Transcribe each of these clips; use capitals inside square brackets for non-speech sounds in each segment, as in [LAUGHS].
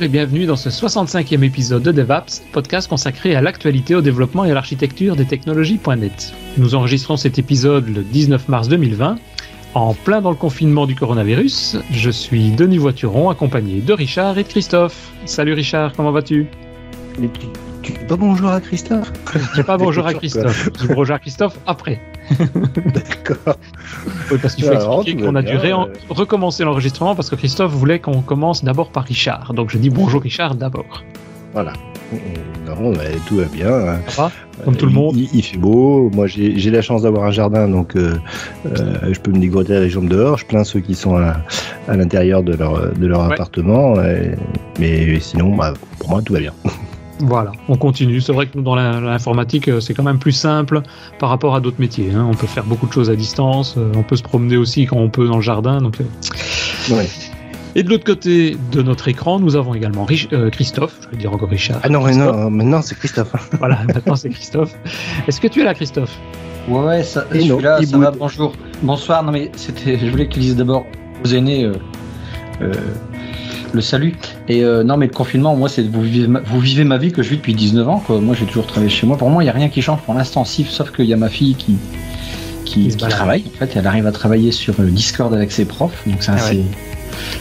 bonjour et bienvenue dans ce 65e épisode de DevApps, podcast consacré à l'actualité, au développement et à l'architecture des technologies.net. Nous enregistrons cet épisode le 19 mars 2020, en plein dans le confinement du coronavirus. Je suis Denis Voituron, accompagné de Richard et de Christophe. Salut Richard, comment vas-tu? Tu dis pas bonjour à Christophe? Je dis pas bonjour à [LAUGHS] Christophe, je dis bonjour à Christophe après. [LAUGHS] D'accord. Oui, parce qu'il faut Alors, expliquer qu'on a dû euh. recommencer l'enregistrement parce que Christophe voulait qu'on commence d'abord par Richard. Donc je dis bonjour Richard d'abord. Voilà. Non, mais tout va bien. hein. Ça va Comme tout le monde. Il, il fait beau. Moi, j'ai j'ai la chance d'avoir un jardin, donc euh, euh, je peux me dégoter les jambes dehors. Je plains ceux qui sont à, à l'intérieur de leur, de leur Ouais. appartement. et- mais sinon, bah, pour moi, tout va bien. [LAUGHS] Voilà, on continue. C'est vrai que nous, dans la- l'informatique, euh, c'est quand même plus simple par rapport à d'autres métiers. hein. On peut faire beaucoup de choses à distance. euh, On peut se promener aussi quand on peut dans le jardin. Donc, euh. Ouais. Et de l'autre côté de notre écran, nous avons également Rich- euh, Christophe. Je vais dire encore Richard. Ah non, mais Christophe. non, maintenant c'est Christophe. [LAUGHS] Voilà, maintenant c'est Christophe. Est-ce que tu es là, Christophe? Ouais, ouais, ça, je suis là, ça va, bonjour. Bonsoir, non mais c'était, je voulais qu'ils disent d'abord aux aînés euh, euh, le salut. Et euh, non mais le confinement, moi, c'est vous vivez, ma, vous vivez ma vie que je vis depuis 19 ans. Quoi. Moi, j'ai toujours travaillé chez moi. Pour moi, il n'y a rien qui change pour l'instant, si, sauf qu'il y a ma fille qui, qui, Qui travaille. En fait, elle arrive à travailler sur euh, Discord avec ses profs. Donc ça, Ah ouais. c'est-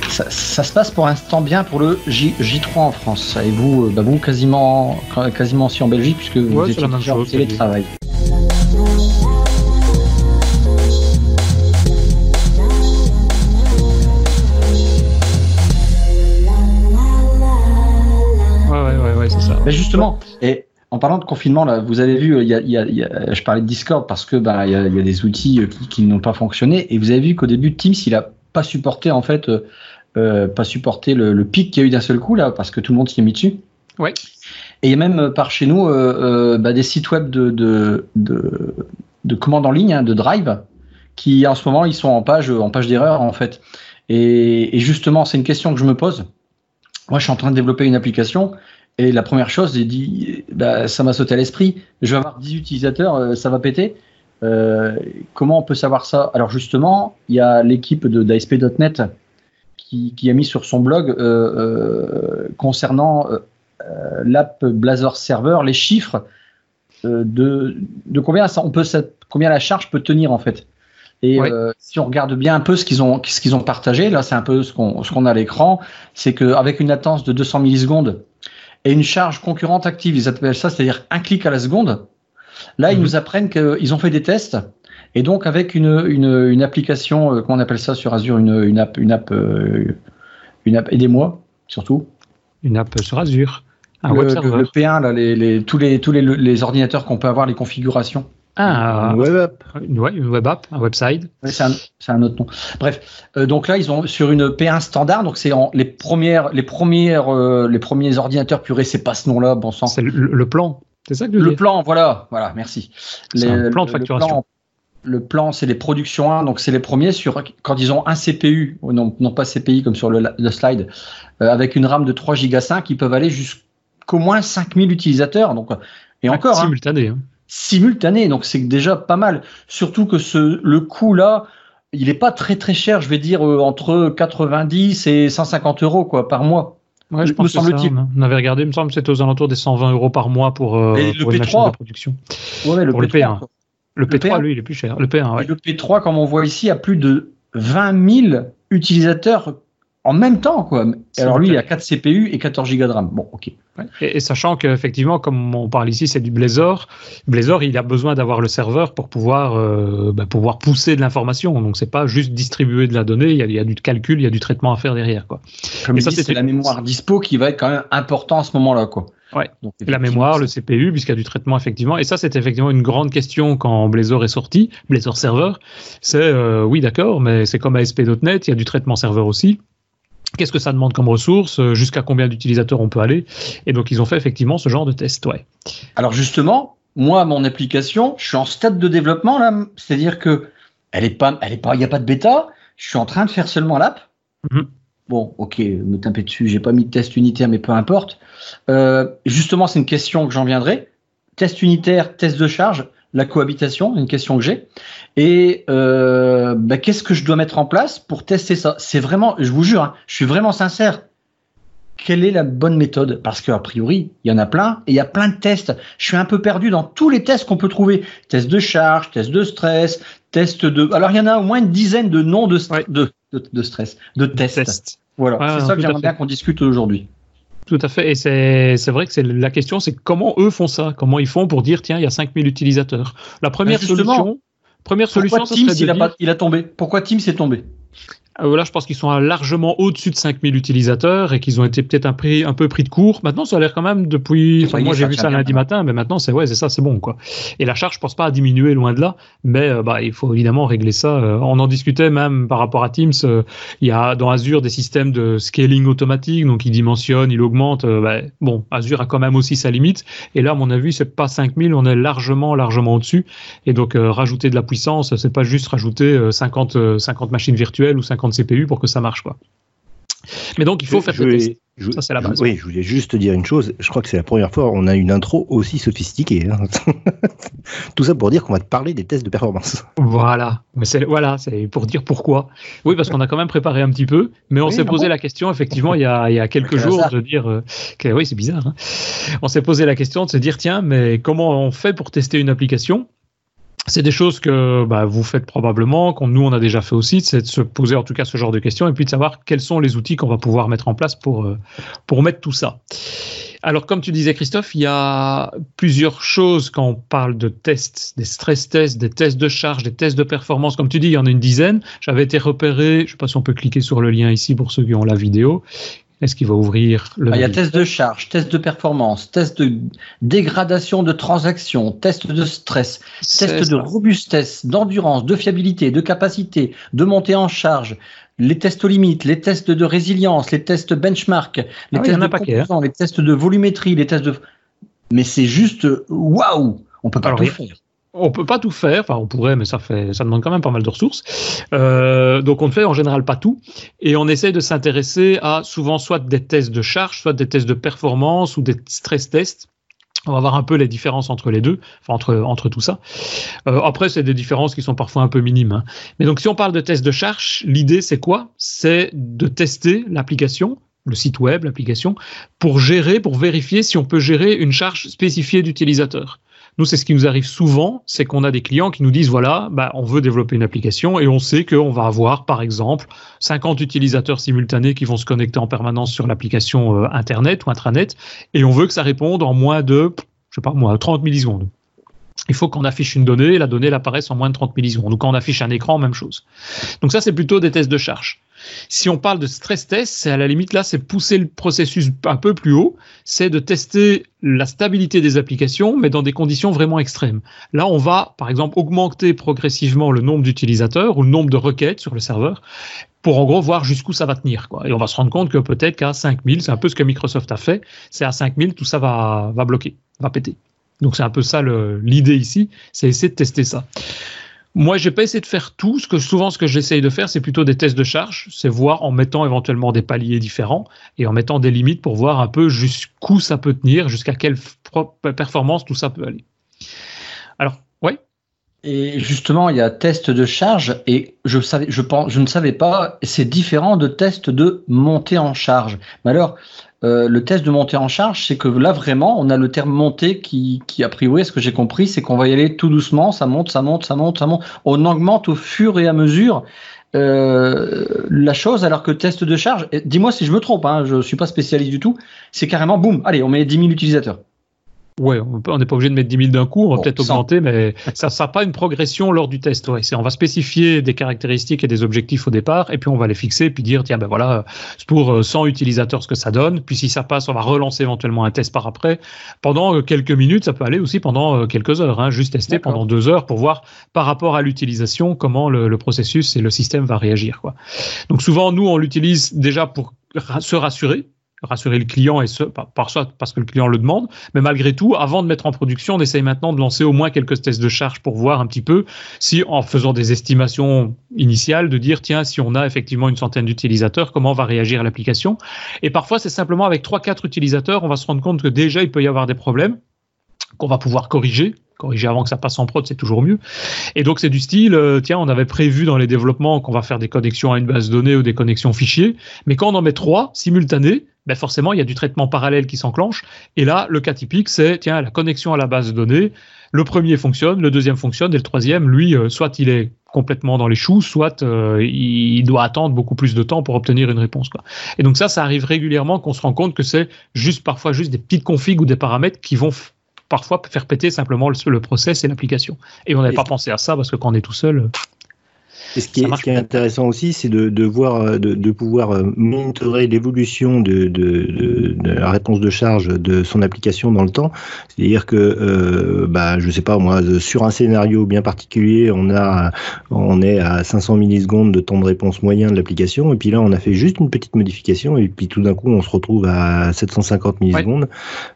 ça, ça se passe pour l'instant bien pour le J, J3 en France. Et vous, euh, bah, vous quasiment, quasiment aussi en Belgique, puisque vous Ouais, même déjà en télétravail. Mais justement, et en parlant de confinement, là, vous avez vu, il y a, il y a- y a- je parlais de Discord parce que bah, il y, a, il y a des outils euh, qui, qui n'ont pas fonctionné. Et vous avez vu qu'au début, Teams, il a pas supporté en fait, euh, euh, pas supporté le, le pic qu'il y a eu d'un seul coup là, parce que tout le monde s'y est mis dessus. Ouais. Et il y a même euh, par chez nous euh, euh, bah, des sites web de, de, de, de commandes en ligne, hein, de Drive, qui en ce moment ils sont en page, en page d'erreur en fait. Et, et justement, c'est une question que je me pose. Moi, je suis en train de développer une application et la première chose, j'ai dit, bah, ça m'a sauté à l'esprit. Je vais avoir 10 utilisateurs, euh, ça va péter. Euh, comment on peut savoir ça? Alors justement, il y a l'équipe de d'ASP.NET qui, qui a mis sur son blog euh, euh, concernant l'app Blazor Server les chiffres de, de combien ça, on peut combien la charge peut tenir en fait. Et euh, si on regarde bien un peu ce qu'ils ont ce qu'ils ont partagé, là c'est un peu ce qu'on ce qu'on a à l'écran, c'est qu'avec une latence de 200 millisecondes et une charge concurrente active, ils appellent ça, c'est-à-dire un clic à la seconde. Là, ils Mhm. nous apprennent qu'ils ont fait des tests et donc avec une, une, une application, euh, comment on appelle ça sur Azure, une, une app, une app, euh, une app, aidez-moi surtout. Une app sur Azure. Un le, web le- server. le P1, là, les, les, tous les tous les, les ordinateurs qu'on peut avoir, les configurations. Ah, Web app. une, ouais, une web app, un website. Ouais, c'est un, un autre nom. Bref, euh, donc là ils ont sur une P1 standard, donc c'est les premières, les premières, euh, les premiers ordinateurs purés, c'est pas ce nom-là, bon sang. C'est le, le plan. C'est ça que Le plan, voilà, voilà, merci. C'est un Les- plan de facturation. Le plan, c'est les productions 1, donc c'est les premiers sur quand ils ont un CPU, non, non pas CPI comme sur le, le slide, euh, avec une RAM de 3 Go 5, ils peuvent aller jusqu'au moins 5000 utilisateurs. Donc, et encore, hein, Simultané. hein. Simultané, donc c'est déjà pas mal. Surtout que ce, le coût là, il est pas très très cher, je vais dire euh, entre 90 et 150 euros quoi par mois. Ouais, je Me pense que ça, on avait regardé, il me semble que c'était aux alentours des 120 euros par mois pour, euh, Et le pour une P3. machine de production. Ouais, Pour le P3, P1. quoi. Le Le P3, P1. lui, il est plus cher. Le P1, ouais. Et le P3, comme on voit ici, a plus de 20 000 utilisateurs en même temps. Quoi. Alors lui, il a 4 CPU et 14 Go de RAM. Bon, ok. Ouais. Et, et sachant qu'effectivement, comme on parle ici, c'est du Blazor. Blazor, il a besoin d'avoir le serveur pour pouvoir, euh, bah, pouvoir pousser de l'information. Donc, c'est pas juste distribuer de la donnée. Il y, a, il y a du calcul, il y a du traitement à faire derrière, quoi. Comme Et ça, c'est la mémoire dispo qui va être quand même important à ce moment-là. Quoi. Ouais. Donc, la mémoire, le CPU, puisqu'il y a du traitement effectivement. Et ça, c'est effectivement une grande question quand Blazor est sorti, Blazor Server. C'est euh, oui, d'accord, mais c'est comme ASP.NET, il y a du traitement serveur aussi. Qu'est-ce que ça demande comme ressources euh, Jusqu'à combien d'utilisateurs on peut aller? Et donc, ils ont fait effectivement ce genre de test, ouais. Alors justement, moi, mon application, je suis en stade de développement là, c'est-à-dire que elle est pas, elle est pas, il n'y a pas de bêta. Je suis en train de faire seulement l'app. Mhm. Bon, ok, me taper dessus, j'ai pas mis de test unitaire, mais peu importe. Euh, justement, c'est une question que j'en viendrai. Test unitaire, test de charge, la cohabitation, une question que j'ai. Et euh, bah, qu'est-ce que je dois mettre en place pour tester ça? C'est vraiment, je vous jure, hein, je suis vraiment sincère. quelle est la bonne méthode? Parce qu'a priori, il y en a plein et il y a plein de tests. Je suis un peu perdu dans tous les tests qu'on peut trouver. Test de charge, test de stress, test de. Alors il y en a au moins une dizaine de noms de, de, de, stress, de tests. Voilà, c'est ça que j'aimerais bien qu'on discute aujourd'hui. Tout à fait. Et c'est vrai que c'est la question, c'est comment eux font ça? Comment ils font pour dire, tiens, il y a 5000 utilisateurs? La première solution, première solution, Teams, il, a il a tombé? Pourquoi Teams est tombé? Euh, là, je pense qu'ils sont largement au-dessus de 5000 utilisateurs et qu'ils ont été peut-être un, un, peu pris de court. Maintenant, ça a l'air quand même depuis. moi, j'ai vu ça lundi matin, mais maintenant, c'est ouais, c'est ça, c'est bon, quoi. Et la charge, je pense pas à diminuer loin de là, mais euh, bah, il faut évidemment régler ça. Euh, on en discutait même par rapport à Teams. il y a dans Azure des systèmes de scaling automatique, donc il dimensionne, il augmente. Bah, bon, Azure a quand même aussi sa limite. Et là, à mon avis, c'est pas 5000, on est largement, largement au-dessus. Et donc, rajouter de la puissance, c'est pas juste rajouter 50, 50 machines virtuelles ou 50 CPU pour que ça marche. Quoi. Mais donc, il faut faire des tests. ça, c'est la base. oui, je voulais juste dire une chose. Je crois que c'est la première fois on a une intro aussi sophistiquée. Hein. [LAUGHS] Tout ça pour dire qu'on va te parler des tests de performance. Voilà. Mais c'est, voilà, c'est pour dire pourquoi. Oui, parce qu'on a quand même préparé un petit peu, mais on s'est posé la question, effectivement, il y a, il y a quelques jours, de dire. Euh, que, oui, c'est bizarre. Hein. On s'est posé la question de se dire tiens, mais comment on fait pour tester une application c'est des choses que bah, vous faites probablement, qu'on nous on a déjà fait aussi, c'est de se poser en tout cas ce genre de questions et puis de savoir quels sont les outils qu'on va pouvoir mettre en place pour, euh, pour mettre tout ça. Alors comme tu disais Christophe, il y a plusieurs choses quand on parle de tests, des stress tests, des tests de charge, des tests de performance. Comme tu dis, il y en a une dizaine. J'avais été repéré, je ne sais pas si on peut cliquer sur le lien ici pour ceux qui ont la vidéo. Est-ce qu'il va ouvrir le. Ah, il y a test de charge, test de performance, test de dégradation de transaction, test de stress, test de robustesse, d'endurance, de fiabilité, de capacité, de montée en charge, les tests aux limites, les tests de résilience, les tests benchmark, les ah tests de hein. les tests de volumétrie, les tests de. Mais c'est juste waouh On peut pas tout faire on peut pas tout faire, enfin on pourrait, mais ça fait, ça demande quand même pas mal de ressources. Euh, donc on ne fait en général pas tout, et on essaie de s'intéresser à souvent soit des tests de charge, soit des tests de performance ou des stress tests. On va voir un peu les différences entre les deux, entre entre tout ça. Euh, après, c'est des différences qui sont parfois un peu minimes. Hein. Mais donc, si on parle de tests de charge, l'idée c'est quoi? C'est de tester l'application, le site web, l'application, pour gérer, pour vérifier si on peut gérer une charge spécifiée d'utilisateur. Nous, c'est ce qui nous arrive souvent, c'est qu'on a des clients qui nous disent, voilà, bah, on veut développer une application et on sait qu'on va avoir, par exemple, 50 utilisateurs simultanés qui vont se connecter en permanence sur l'application euh, Internet ou intranet et on veut que ça réponde en moins de, je sais pas moi, 30 millisecondes. Il faut qu'on affiche une donnée et la donnée apparaisse en moins de 30 millisecondes. Ou quand on affiche un écran, même chose. Donc ça, c'est plutôt des tests de charge. Si on parle de stress test, c'est à la limite là, c'est pousser le processus un peu plus haut, c'est de tester la stabilité des applications, mais dans des conditions vraiment extrêmes. Là, on va, par exemple, augmenter progressivement le nombre d'utilisateurs ou le nombre de requêtes sur le serveur pour en gros voir jusqu'où ça va tenir. Et on va se rendre compte que peut-être qu'à 5000, c'est un peu ce que Microsoft a fait, c'est à 5000, tout ça va bloquer, va péter. Donc c'est un peu ça l'idée ici, c'est essayer de tester ça. Moi, j'ai pas essayé de faire tout. Ce que souvent, ce que j'essaye de faire, c'est plutôt des tests de charge. C'est voir en mettant éventuellement des paliers différents et en mettant des limites pour voir un peu jusqu'où ça peut tenir, jusqu'à quelle performance tout ça peut aller. Alors, oui. Et justement, il y a test de charge et je je ne savais pas. C'est différent de test de montée en charge. Mais alors, euh, le test de montée en charge, c'est que là vraiment, on a le terme montée qui, qui a priori, ce que j'ai compris, c'est qu'on va y aller tout doucement, ça monte, ça monte, ça monte, ça monte. On augmente au fur et à mesure euh, la chose, alors que test de charge, dis-moi si je me trompe, hein, je suis pas spécialiste du tout, c'est carrément boum, allez, on met 10 000 utilisateurs. Ouais, on n'est pas obligé de mettre 10 000 d'un coup, on va peut-être augmenter, mais ça ne sera pas une progression lors du test. Ouais, on va spécifier des caractéristiques et des objectifs au départ, et puis on va les fixer, puis dire, tiens, ben voilà, c'est pour 100 euh, utilisateurs ce que ça donne, puis si ça passe, on va relancer éventuellement un test par après. Pendant euh, quelques minutes, ça peut aller aussi pendant euh, quelques heures, hein, juste tester pendant deux heures pour voir par rapport à l'utilisation comment le, le, processus et le système va réagir. Quoi. Donc souvent, nous, on l'utilise déjà pour se rassurer, rassurer le client et ce, par parce que le client le demande, mais malgré tout, avant de mettre en production, on essaye maintenant de lancer au moins quelques tests de charge pour voir un petit peu si, en faisant des estimations initiales, de dire tiens, si on a effectivement une centaine d'utilisateurs, comment va réagir l'application. Et parfois, c'est simplement avec trois, quatre utilisateurs, on va se rendre compte que déjà il peut y avoir des problèmes qu'on va pouvoir corriger corriger avant que ça passe en prod, c'est toujours mieux. Et donc c'est du style, euh, tiens, on avait prévu dans les développements qu'on va faire des connexions à une base de données ou des connexions fichiers, mais quand on en met trois simultanés, ben forcément, il y a du traitement parallèle qui s'enclenche. Et là, le cas typique, c'est tiens, la connexion à la base de données. Le premier fonctionne, le deuxième fonctionne, et le troisième, lui, euh, soit il est complètement dans les choux, soit euh, il doit attendre beaucoup plus de temps pour obtenir une réponse. Quoi. Et donc ça, ça arrive régulièrement qu'on se rend compte que c'est juste parfois juste des petites configs ou des paramètres qui vont parfois faire péter simplement le, le process et l'application. Et on n'avait pas pensé à ça parce que quand on est tout seul, et ce qui, est, ce qui est, intéressant aussi, c'est de, de, voir, euh, de, de, pouvoir euh, monitorer l'évolution de, de, la réponse de charge de son application dans le temps. C'est-à-dire que, euh, bah, je sais pas moi, sur un scénario bien particulier, on a, on est à 500 millisecondes de temps de réponse moyen de l'application, et puis là, on a fait juste une petite modification, et puis tout d'un coup, on se retrouve à 750 millisecondes.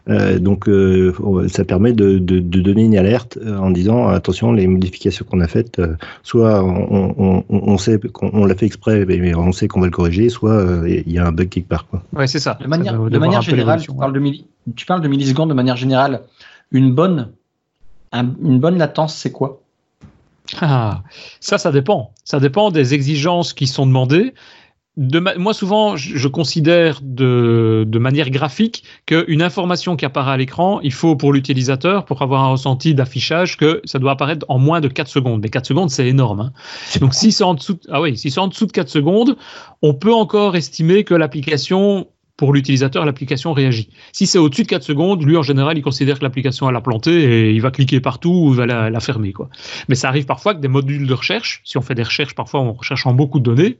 Euh, donc, euh, ça permet de, donner une alerte en disant attention, les modifications qu'on a faites, soit on on, sait qu'on l'a fait exprès, mais on sait qu'on va le corriger, soit euh, il y a un bug quelque part. Quoi. Ouais, c'est ça. De manière, de manière générale, tu parles de, tu parles de millisecondes de manière générale. Une bonne, une bonne latence, c'est quoi? Ah, ça, ça dépend. Ça dépend des exigences qui sont demandées moi, souvent, je, considère de, de, manière graphique qu'une information qui apparaît à l'écran, il faut pour l'utilisateur, pour avoir un ressenti d'affichage, que ça doit apparaître en moins de 4 secondes. Mais 4 secondes, c'est énorme. Hein. Donc, si c'est en, dessous, ah oui, si en dessous de 4 secondes, on peut encore estimer que l'application, pour l'utilisateur, l'application réagit. Si c'est au-dessus de 4 secondes, lui, en général, il considère que l'application, elle a planté et il va cliquer partout ou va la, la fermer. Quoi. Mais ça arrive parfois que des modules de recherche, si on fait des recherches, parfois en recherchant beaucoup de données,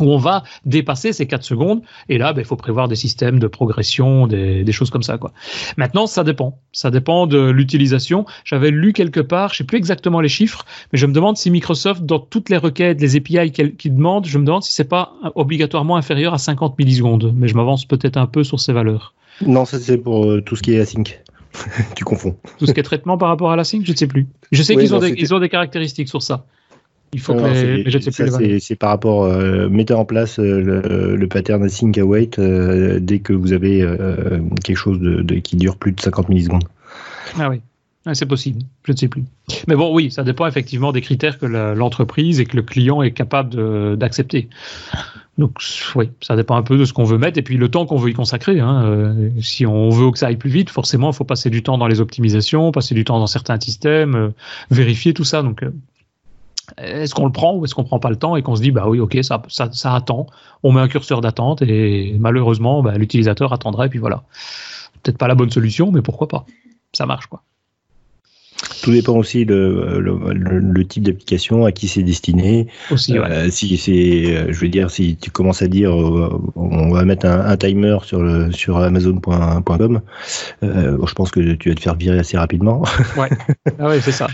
où on va dépasser ces 4 secondes. Et là, ben, il faut prévoir des systèmes de progression, des, des, choses comme ça. Quoi. Maintenant, ça dépend. Ça dépend de l'utilisation. J'avais lu quelque part, je sais plus exactement les chiffres, mais je me demande si Microsoft, dans toutes les requêtes, les API qu'il demande, je me demande si c'est pas obligatoirement inférieur à 50 millisecondes. Mais je m'avance peut-être un peu sur ces valeurs. Non, ça c'est pour euh, tout ce qui est async. [LAUGHS] tu confonds. Tout ce qui est traitement par rapport à l'async, je ne sais plus. Je sais qu'ils ont, des, ont des caractéristiques sur ça. Il faut que C'est par rapport, euh, mettez en place euh, le, pattern async await euh, dès que vous avez euh, quelque chose de, qui dure plus de 50 millisecondes. Ah oui, c'est possible, je ne sais plus. Mais bon, oui, ça dépend effectivement des critères que l'entreprise et que le client est capable d'accepter. Donc oui, ça dépend un peu de ce qu'on veut mettre et puis le temps qu'on veut y consacrer. Hein. si on veut que ça aille plus vite, forcément, il faut passer du temps dans les optimisations, passer du temps dans certains systèmes, vérifier tout ça. Donc est-ce qu'on le prend ou est-ce qu'on prend pas le temps et qu'on se dit bah oui ok ça, ça, ça attend on met un curseur d'attente et malheureusement bah, l'utilisateur attendra et puis voilà peut-être pas la bonne solution mais pourquoi pas ça marche quoi tout dépend aussi le, le, type d'application à qui c'est destiné. Aussi, euh, si c'est, euh, je veux dire, si tu commences à dire, euh, on va mettre un, timer sur le sur Amazon.com, je pense que tu vas te faire virer assez rapidement. Ouais, [LAUGHS] ah ouais, c'est ça.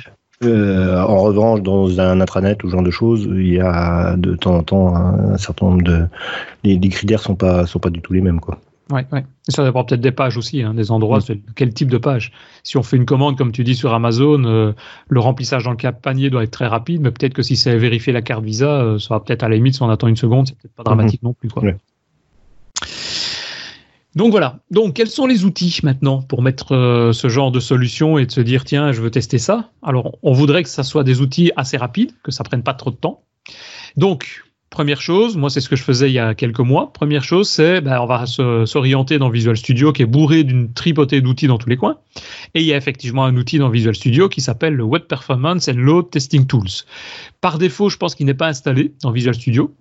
Euh, en revanche, dans un intranet ou ce genre de choses, il y a de temps en temps un, certain nombre de. Les, critères sont pas sont pas du tout les mêmes, quoi. Ouais, ouais. ça dépend peut-être des pages aussi, hein, des endroits, mm. quel type de page. Si on fait une commande, comme tu dis, sur Amazon, euh, le remplissage dans le cap panier doit être très rapide, mais peut-être que si c'est vérifier la carte Visa, euh, ça va peut-être à la limite, si on attend une seconde, c'est peut-être pas dramatique mm-hmm. non plus. Quoi. Donc voilà. Donc quels sont les outils maintenant pour mettre euh, ce genre de solution et de se dire tiens je veux tester ça? Alors on voudrait que ça soit des outils assez rapides, que ça prenne pas trop de temps. Donc première chose, moi c'est ce que je faisais il y a quelques mois. Première chose c'est ben, on va s'orienter dans Visual Studio qui est bourré d'une tripotée d'outils dans tous les coins. Et il y a effectivement un outil dans Visual Studio qui s'appelle le Web Performance and Load Testing Tools. Par défaut je pense qu'il n'est pas installé dans Visual Studio.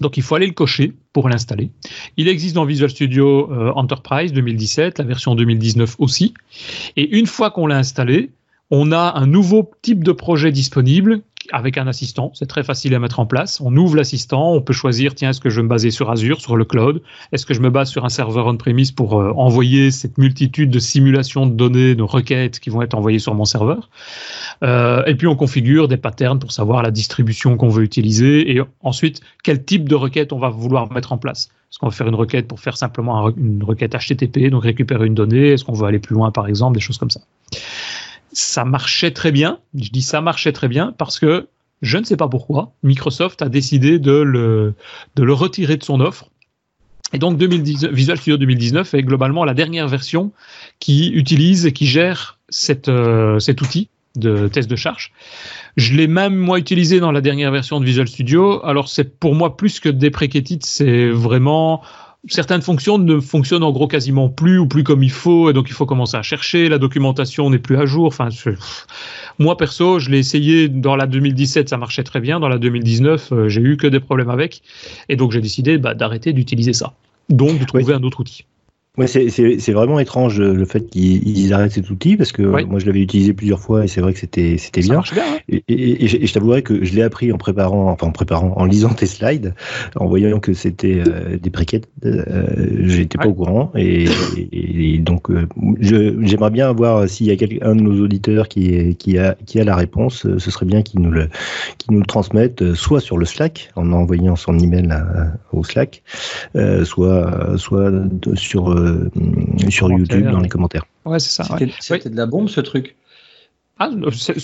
Donc il faut aller le cocher pour l'installer. Il existe dans Visual Studio euh, Enterprise 2017, la version 2019 aussi. Et une fois qu'on l'a installé, on a un nouveau type de projet disponible avec un assistant. C'est très facile à mettre en place. On ouvre l'assistant, on peut choisir, tiens, est-ce que je veux me baser sur Azure, sur le cloud? Est-ce que je me base sur un serveur on-premise pour euh, envoyer cette multitude de simulations de données, de requêtes qui vont être envoyées sur mon serveur? Euh, Et puis on configure des patterns pour savoir la distribution qu'on veut utiliser et ensuite quel type de requête on va vouloir mettre en place. Est-ce qu'on va faire une requête pour faire simplement une requête HTTP, donc récupérer une donnée? Est-ce qu'on veut aller plus loin, par exemple, des choses comme ça? Ça marchait très bien. Je dis ça marchait très bien parce que je ne sais pas pourquoi, Microsoft a décidé de le, retirer de son offre. Et donc Visual Studio 2019 est globalement la dernière version qui utilise et qui gère euh, cet outil de test de charge. Je l'ai même moi utilisé dans la dernière version de Visual Studio. Alors c'est pour moi plus que des préquétites, c'est vraiment certaines fonctions ne fonctionnent en gros quasiment plus ou plus comme il faut, et donc il faut commencer à chercher. La documentation n'est plus à jour. Enfin, moi perso, je l'ai essayé dans la 2017, ça marchait très bien. Dans la 2019, euh, j'ai eu que des problèmes avec, et donc j'ai décidé bah, d'arrêter d'utiliser ça. Donc de trouver un autre outil. Ouais, c'est vraiment étrange le fait qu'ils arrêtent cet outil parce que moi je l'avais utilisé plusieurs fois et c'est vrai que c'était c'était bien. bien et, et, et, je t'avouerai que je l'ai appris en préparant, enfin en préparant, en lisant tes slides, en voyant que c'était euh, des briquettes. Euh, J'étais pas au courant et, donc euh, j'aimerais bien voir s'il y a quelqu'un de nos auditeurs qui, qui, a, qui a la réponse. Ce serait bien qu'il nous le qu'il nous le transmette soit sur le Slack en envoyant son email au Slack, euh, soit soit sur euh, sur YouTube dans les commentaires. Ouais, c'est ça. C'était de la bombe ce truc? Ah,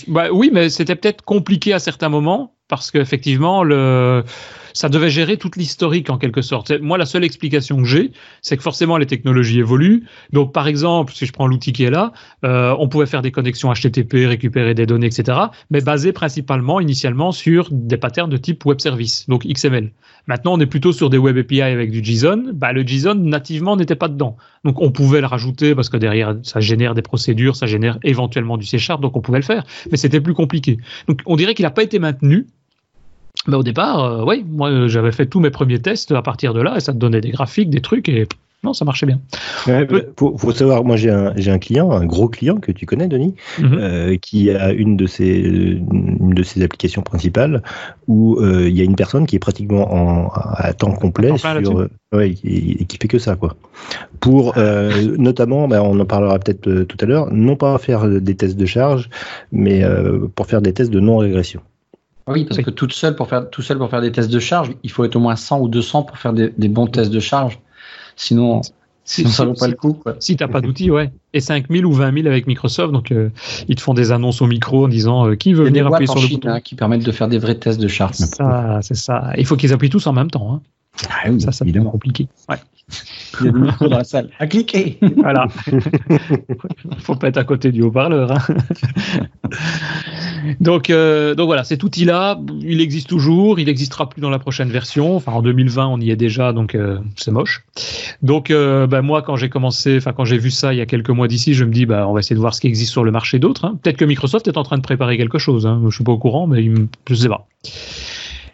bah, oui, mais c'était peut-être compliqué à certains moments parce qu'effectivement, le ça devait gérer toute l'historique en quelque sorte. Moi, la seule explication que j'ai, c'est que forcément les technologies évoluent. Donc, par exemple, si je prends l'outil qui est là, euh, on pouvait faire des connexions HTTP, récupérer des données, etc., mais basées principalement, initialement, sur des patterns de type web service, donc XML. Maintenant, on est plutôt sur des web API avec du JSON. Bah, le JSON, nativement, n'était pas dedans. Donc, on pouvait le rajouter parce que derrière, ça génère des procédures, ça génère éventuellement du C Sharp, donc on pouvait le faire. Mais c'était plus compliqué. Donc, on dirait qu'il n'a pas été maintenu mais au départ, euh, oui, moi euh, j'avais fait tous mes premiers tests à partir de là et ça te donnait des graphiques, des trucs et non, ça marchait bien. Il faut, savoir, moi j'ai un, un, client, un gros client que tu connais, Denis, mhm. euh, qui a une de ses, une de ses applications principales où il y a une personne qui est pratiquement en, à temps complet sur, ouais, et, qui fait que ça, quoi. Pour [LAUGHS] notamment, ben, on en parlera peut-être tout à l'heure, non pas faire des tests de charge, mais pour faire des tests de non-régression. Oui, parce que toute seule pour faire, tout seul pour faire des tests de charge, il faut être au moins 100 ou 200 pour faire des, bons tests de charge. Sinon, sinon ça vaut pas le coup. Quoi. Si tu n'as pas d'outils, ouais. Et 5000 ou 20 000 avec Microsoft, donc euh, ils te font des annonces au micro en disant euh, qui veut venir appuyer sur le bouton. Hein, qui permettent de faire des vrais tests de charge. C'est ça, c'est ça. Il faut qu'ils appuient tous en même temps. Hein. Ah ça, ça devient compliqué. Ouais. Il y a des micros dans la salle. À cliquer. Voilà. [LAUGHS] faut pas être à côté du haut-parleur. Hein. donc, euh, donc voilà, cet outil-là, il existe toujours. Il n'existera plus dans la prochaine version. Enfin, en 2020, on y est déjà, donc euh, c'est moche. Donc, euh, bah, moi, quand j'ai commencé, enfin, quand j'ai vu ça il y a quelques mois d'ici, je me dis, bah, on va essayer de voir ce qui existe sur le marché d'autres. Hein. Peut-être que Microsoft est en train de préparer quelque chose. Hein. Je suis pas au courant, mais je sais pas.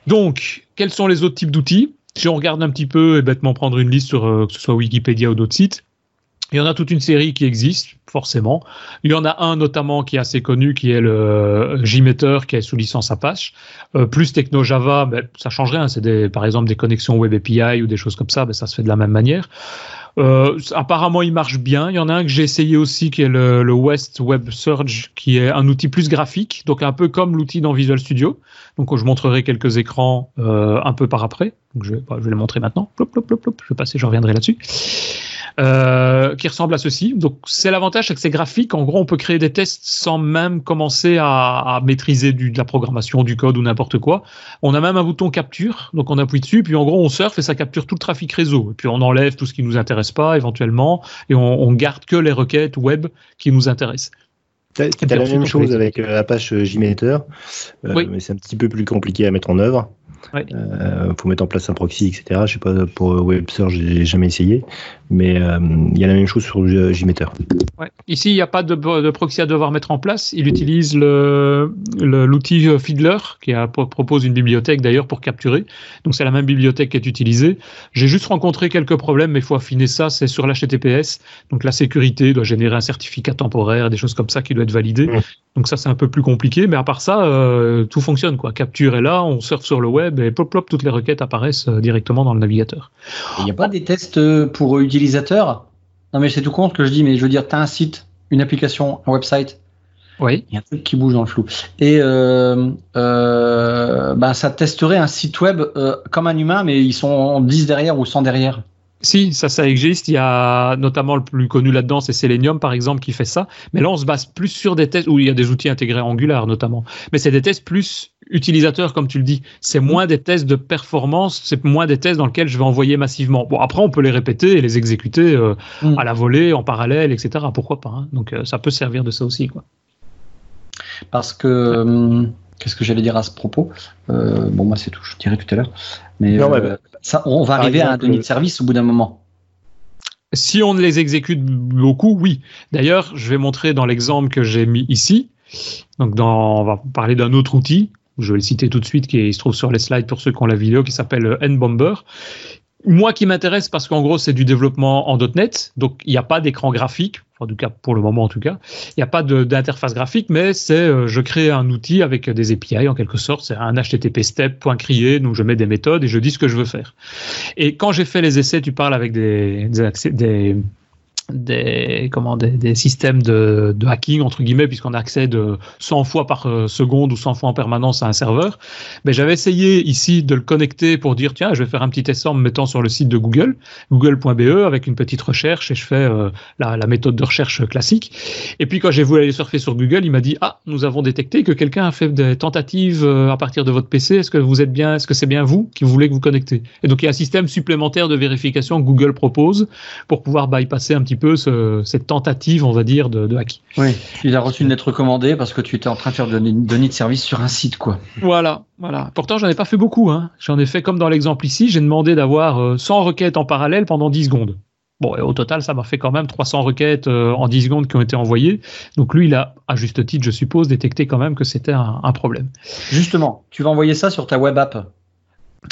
Donc, quels sont les autres types d'outils? Si on regarde un petit peu et bêtement prendre une liste sur euh, que ce soit Wikipédia ou d'autres sites, il y en a toute une série qui existe, forcément. Il y en a un notamment qui est assez connu, qui est le JMeter, qui est sous licence Apache. Euh, plus Techno Java, ben, ça change rien. C'est par exemple des connexions Web API ou des choses comme ça, ben, ça se fait de la même manière. Euh, apparemment, il marche bien. Il y en a un que j'ai essayé aussi, qui est le, West Web Surge, qui est un outil plus graphique, donc un peu comme l'outil dans Visual Studio. Donc, je montrerai quelques écrans euh, un peu par après. Donc, je vais, je vais les montrer maintenant. Plop, plop, plop, plop. Je vais passer, je reviendrai là-dessus. Euh, qui ressemble à ceci. Donc c'est l'avantage, c'est que c'est graphique. En gros, on peut créer des tests sans même commencer à, à maîtriser du, de la programmation, du code ou n'importe quoi. On a même un bouton capture, donc on appuie dessus, puis en gros on surfe et ça capture tout le trafic réseau. Et puis on enlève tout ce qui nous intéresse pas éventuellement, et on, on garde que les requêtes web qui nous intéressent. Tu as, la même chose avec euh, Apache JMeter, euh, mais c'est un petit peu plus compliqué à mettre en œuvre. Il euh, faut mettre en place un proxy, etc. Je sais pas, pour WebSearch, j'ai jamais essayé, mais euh, il y a la même chose sur JMeter. Ouais. Ici, il n'y a pas de, de, proxy à devoir mettre en place. Il utilise l'outil le, Fiddler, qui a, propose une bibliothèque d'ailleurs pour capturer. Donc, c'est la même bibliothèque qui est utilisée. J'ai juste rencontré quelques problèmes, mais il faut affiner ça. C'est sur l'HTTPS. Donc, la sécurité doit générer un certificat temporaire, des choses comme ça qui doivent être validées. Donc, ça, c'est un peu plus compliqué. Mais à part ça, euh, tout fonctionne. Quoi. Capture est là, on surfe sur le web et plop, plop, toutes les requêtes apparaissent euh, directement dans le navigateur. Il n'y a pas des tests euh, pour utilisateurs Non, mais c'est tout compte que je dis, mais je veux dire, tu as un site, une application, un website. Oui. Il y a un truc qui bouge dans le flou. Et euh, bah, ça testerait un site web comme un humain, mais ils sont 10 derrière ou 100 derrière. Si, ça, ça existe. Il y a notamment le plus connu là-dedans, c'est Selenium, par exemple, qui fait ça. Mais là, on se base plus sur des tests où il y a des outils intégrés Angular, notamment. Mais c'est des tests plus utilisateurs, comme tu le dis. C'est moins des tests de performance, c'est moins des tests dans lesquels je vais envoyer massivement. Bon, après, on peut les répéter et les exécuter euh, mm. à la volée, en parallèle, etc. Pourquoi pas hein. Donc, euh, ça peut servir de ça aussi, quoi. Parce que Qu'est-ce que j'allais dire à ce propos? Bon, moi, c'est tout. Je dirai tout à l'heure. Mais ça, on va arriver à un donné de service au bout d'un moment. Si on les exécute beaucoup, oui. D'ailleurs, je vais montrer dans l'exemple que j'ai mis ici. Donc, dans, on va parler d'un autre outil. Je vais le citer tout de suite, qui se trouve sur les slides pour ceux qui ont la vidéo, qui s'appelle N-Bomber. Moi qui m'intéresse parce qu'en gros c'est du développement en .NET, donc il n'y a pas d'écran graphique, en tout cas pour le moment en tout cas, il n'y a pas d'interface graphique, mais c'est euh, je crée un outil avec des API en quelque sorte, c'est un HTTP step point donc je mets des méthodes et je dis ce que je veux faire. Et quand j'ai fait les essais, tu parles avec des, des, des des, comment, des, systèmes de, hacking, entre guillemets, puisqu'on accède 100 fois par euh, seconde ou 100 fois en permanence à un serveur. Mais j'avais essayé ici de le connecter pour dire, tiens, je vais faire un petit test en me mettant sur le site de Google, google.be, avec une petite recherche, et je fais euh, la, méthode de recherche classique. Et puis quand j'ai voulu aller surfer sur Google, il m'a dit, ah, nous avons détecté que quelqu'un a fait des tentatives euh, à partir de votre PC. Est-ce que vous êtes bien, est-ce que c'est bien vous qui voulez que vous connectez? Et donc il y a un système supplémentaire de vérification que Google propose pour pouvoir bypasser un petit peu cette tentative, on va dire, de, de hack. Oui, il a reçu une lettre recommandée parce que tu étais en train de faire de donner de service sur un site, quoi. Voilà, voilà. Pourtant, j'en ai pas fait beaucoup. Hein. J'en ai fait comme dans l'exemple ici, j'ai demandé d'avoir 100 euh, requêtes en parallèle pendant 10 secondes. Bon, et au total, ça m'a fait quand même 300 requêtes euh, en 10 secondes qui ont été envoyées. Donc lui, il a, à juste titre, je suppose, détecté quand même que c'était un, problème. Justement, tu vas envoyer ça sur ta web app.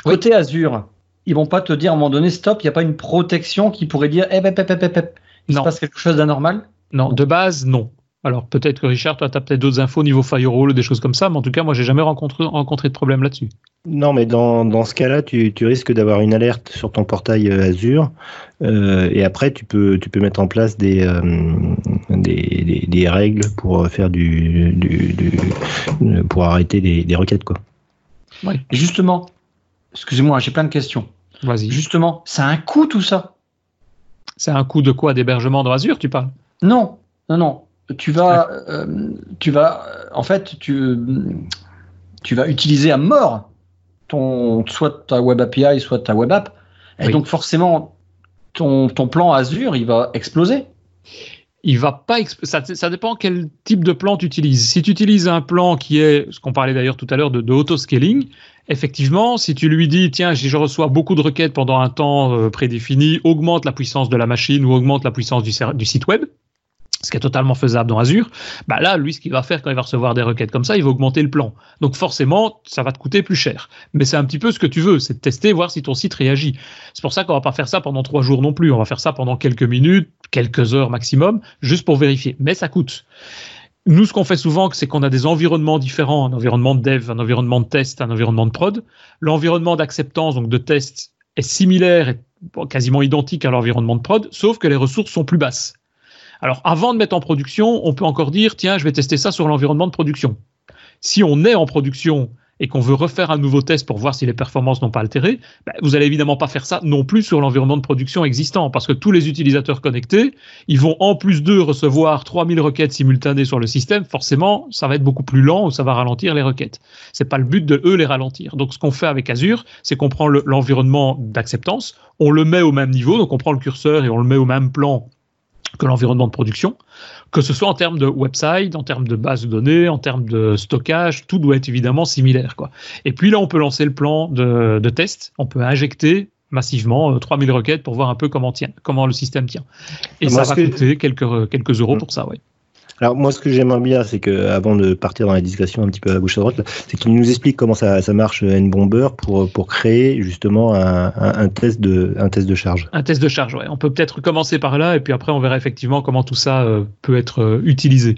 Côté Azure, ils vont pas te dire à un moment donné, stop, il n'y a pas une protection qui pourrait dire, eh, eh, eh, eh il se passe quelque chose d'anormal? Non, de base, non. Alors peut-être que Richard, toi, tu as peut-être d'autres infos au niveau firewall ou des choses comme ça, mais en tout cas, moi, j'ai jamais rencontré, rencontré de problème là-dessus. Non, mais dans, dans ce cas-là, tu, tu risques d'avoir une alerte sur ton portail euh, Azure, euh, et après, tu peux, tu peux mettre en place des, euh, des, des, règles pour faire du, du, du pour arrêter des, des requêtes, quoi. Oui. justement, excusez-moi, j'ai plein de questions. Vas-y. Justement, ça a un coût tout ça? C'est un coût de quoi D'hébergement dans Azure, tu parles? Non, non, non. Tu vas, euh, tu vas, en fait, tu, tu vas utiliser à mort ton, soit ta web API, soit ta web app. Et donc, forcément, ton, ton plan Azure, il va exploser il va pas ça, ça, dépend quel type de plan tu utilises. Si tu utilises un plan qui est ce qu'on parlait d'ailleurs tout à l'heure de, de auto-scaling, effectivement, si tu lui dis tiens, je reçois beaucoup de requêtes pendant un temps euh, prédéfini, augmente la puissance de la machine ou augmente la puissance du, du site web, ce qui est totalement faisable dans Azure, bah là, lui, ce qu'il va faire quand il va recevoir des requêtes comme ça, il va augmenter le plan. Donc forcément, ça va te coûter plus cher. Mais c'est un petit peu ce que tu veux, c'est de tester, voir si ton site réagit. C'est pour ça qu'on va pas faire ça pendant trois jours non plus. On va faire ça pendant quelques minutes, quelques heures maximum, juste pour vérifier. Mais ça coûte. Nous, ce qu'on fait souvent, c'est qu'on a des environnements différents, un environnement de dev, un environnement de test, un environnement de prod. L'environnement d'acceptance, donc de test, est similaire et quasiment identique à l'environnement de prod, sauf que les ressources sont plus basses. Alors, avant de mettre en production, on peut encore dire, tiens, je vais tester ça sur l'environnement de production. Si on est en production et qu'on veut refaire un nouveau test pour voir si les performances n'ont pas altéré, ben, vous allez évidemment pas faire ça non plus sur l'environnement de production existant, parce que tous les utilisateurs connectés, ils vont en plus d'eux recevoir 3000 requêtes simultanées sur le système, forcément, ça va être beaucoup plus lent ou ça va ralentir les requêtes. C'est pas le but de eux les ralentir. Donc ce qu'on fait avec Azure, c'est qu'on prend l'environnement d'acceptance, on le met au même niveau, donc on prend le curseur et on le met au même plan que l'environnement de production, que ce soit en termes de website, en termes de base de données, en termes de stockage, tout doit être évidemment similaire. Quoi. Et puis là, on peut lancer le plan de, de test, on peut injecter massivement 3000 euh, requêtes pour voir un peu comment, tient, comment le système tient. Et ça va coûter quelques, quelques euros pour ça, oui. Alors moi, ce que j'aimerais bien, c'est que avant de partir dans la discussion un petit peu à gauche à droite, c'est qu'il nous explique comment ça, ça marche N-Bomber pour, pour créer justement un, un, test de, un test de charge. Un test de charge, ouais. On peut peut-être commencer par là et puis après on verra effectivement comment tout ça euh, peut être euh, utilisé.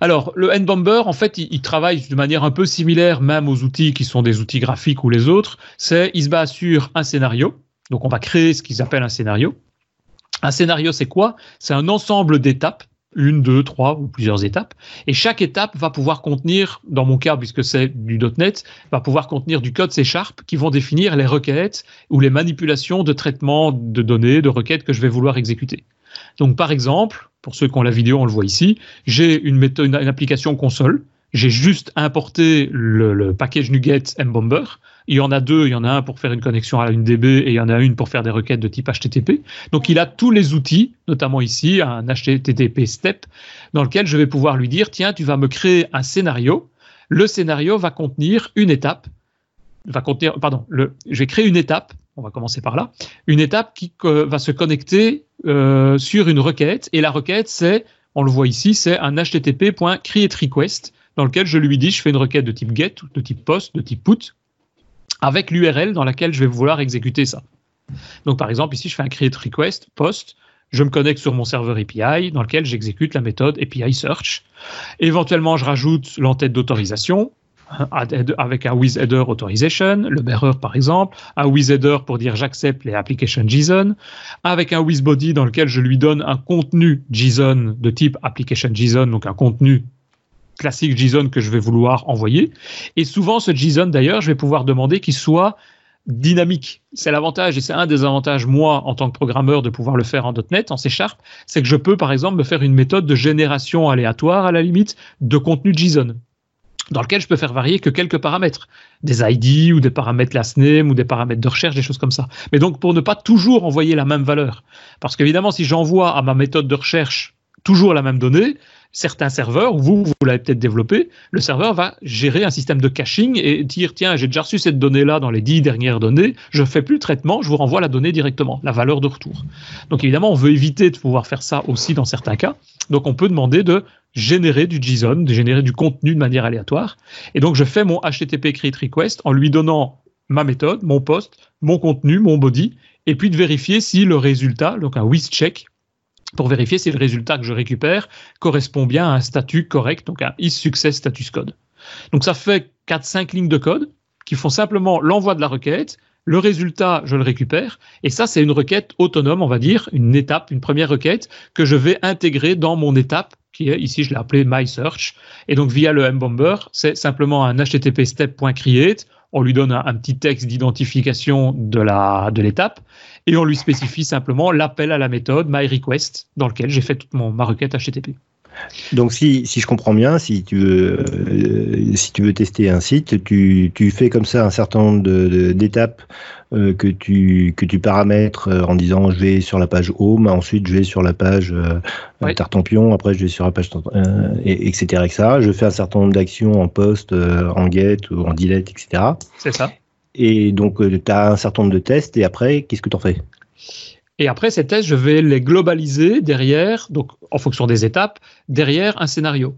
Alors le N-Bomber, en fait, il, il, travaille de manière un peu similaire même aux outils qui sont des outils graphiques ou les autres. C'est il se base sur un scénario. Donc on va créer ce qu'ils appellent un scénario. Un scénario, c'est quoi? C'est un ensemble d'étapes une, deux, trois ou plusieurs étapes. Et chaque étape va pouvoir contenir, dans mon cas, puisque c'est du .NET, va pouvoir contenir du code C Sharp qui vont définir les requêtes ou les manipulations de traitement de données, de requêtes que je vais vouloir exécuter. Donc, par exemple, pour ceux qui ont la vidéo, on le voit ici, j'ai une méthode, une application console. J'ai juste importé le, le package NuGet Mbomber il y en a deux, il y en a un pour faire une connexion à une DB et il y en a une pour faire des requêtes de type HTTP. Donc il a tous les outils, notamment ici un HTTP step, dans lequel je vais pouvoir lui dire, tiens, tu vas me créer un scénario. Le scénario va contenir une étape, va contenir, pardon, je vais créer une étape, on va commencer par là, une étape qui va se connecter euh, sur une requête, et la requête, c'est, on le voit ici, c'est un http.createRequest, dans lequel je lui dis, je fais une requête de type get, de type post, de type put, avec l'URL dans laquelle je vais vouloir exécuter ça. Donc par exemple, ici, je fais un create request post, je me connecte sur mon serveur API dans lequel j'exécute la méthode API search. Éventuellement, je rajoute l'entête d'autorisation hein, avec un with header authorization, le bearer par exemple, un with header pour dire j'accepte les applications JSON, avec un with body dans lequel je lui donne un contenu JSON de type application JSON, donc un contenu classique JSON que je vais vouloir envoyer. Et souvent, ce JSON d'ailleurs, je vais pouvoir demander qu'il soit dynamique. C'est l'avantage et c'est un des avantages, moi, en tant que programmeur, de pouvoir le faire en .NET, en C Sharp, c'est que je peux, par exemple, me faire une méthode de génération aléatoire, à la limite, de contenu JSON dans lequel je peux faire varier que quelques paramètres, des ID ou des paramètres last name ou des paramètres de recherche, des choses comme ça. Mais donc pour ne pas toujours envoyer la même valeur, parce qu'évidemment si j'envoie à ma méthode de recherche toujours la même donnée, certains serveurs, vous, vous l'avez peut-être développé, le serveur va gérer un système de caching et dire tiens, j'ai déjà reçu cette donnée-là dans les dix dernières données, je ne fais plus le traitement, je vous renvoie la donnée directement, la valeur de retour. Donc évidemment, on veut éviter de pouvoir faire ça aussi dans certains cas. Donc on peut demander de générer du JSON, de générer du contenu de manière aléatoire. Et donc je fais mon HTTP create request en lui donnant ma méthode, mon post, mon contenu, mon body, et puis de vérifier si le résultat, donc un with check, pour vérifier si le résultat que je récupère correspond bien à un statut correct, donc un is success status code. Donc ça fait 4-5 lignes de code qui font simplement l'envoi de la requête, le résultat, je le récupère, et ça, c'est une requête autonome, on va dire, une étape, une première requête que je vais intégrer dans mon étape, qui est ici, je l'ai appelé my search. Et donc, via le mbomber, c'est simplement un http step.create on lui donne un, petit texte d'identification de l'étape et on lui spécifie simplement l'appel à la méthode myRequest dans lequel j'ai fait toute mon, ma requête HTTP. Donc si, si je comprends bien, si tu veux, euh, si tu veux tester un site, tu, tu fais comme ça un certain nombre d'étapes euh, que, tu, que tu paramètres euh, en disant je vais sur la page home, ensuite je vais sur la page Tartampion, après je vais sur la page et, etc., etc. Je fais un certain nombre d'actions en post, en get ou en delete, etc. C'est ça. Et donc tu as un certain nombre de tests et après qu'est-ce que tu en fais? Et après ces tests, je vais les globaliser derrière, donc en fonction des étapes, derrière un scénario.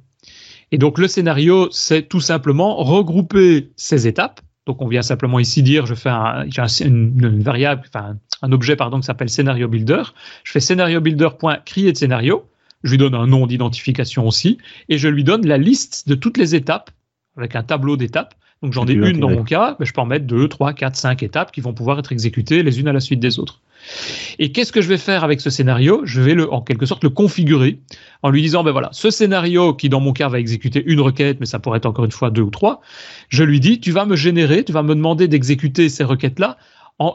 Et donc le scénario, c'est tout simplement regrouper ces étapes. Donc on vient simplement ici dire, je fais un, une, variable, enfin un objet pardon qui s'appelle scénario builder. Je fais scénario builder.create scénario. Je lui donne un nom d'identification aussi et je lui donne la liste de toutes les étapes avec un tableau d'étapes. Donc j'en ai une dans mon cas, mais je peux en mettre deux, trois, quatre, cinq étapes qui vont pouvoir être exécutées les unes à la suite des autres. Et qu'est-ce que je vais faire avec ce scénario? Je vais le, en quelque sorte le configurer en lui disant, ben voilà, ce scénario qui dans mon cas va exécuter une requête, mais ça pourrait être encore une fois deux ou trois, je lui dis, tu vas me générer, tu vas me demander d'exécuter ces requêtes-là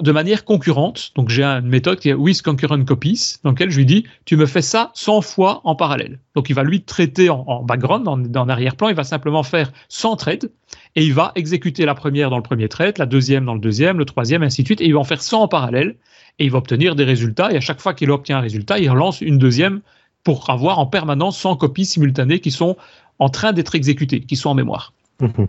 de manière concurrente. Donc j'ai une méthode qui est with concurrent copies, dans laquelle je lui dis, tu me fais ça 100 fois en parallèle. Donc il va lui traiter en, background, en, arrière-plan, il va simplement faire 100 trades, et il va exécuter la première dans le premier trade, la deuxième dans le deuxième, le troisième, ainsi de suite, et il va en faire 100 en parallèle, et il va obtenir des résultats, et à chaque fois qu'il obtient un résultat, il relance une deuxième pour avoir en permanence 100 copies simultanées qui sont en train d'être exécutées, qui sont en mémoire. Mhm.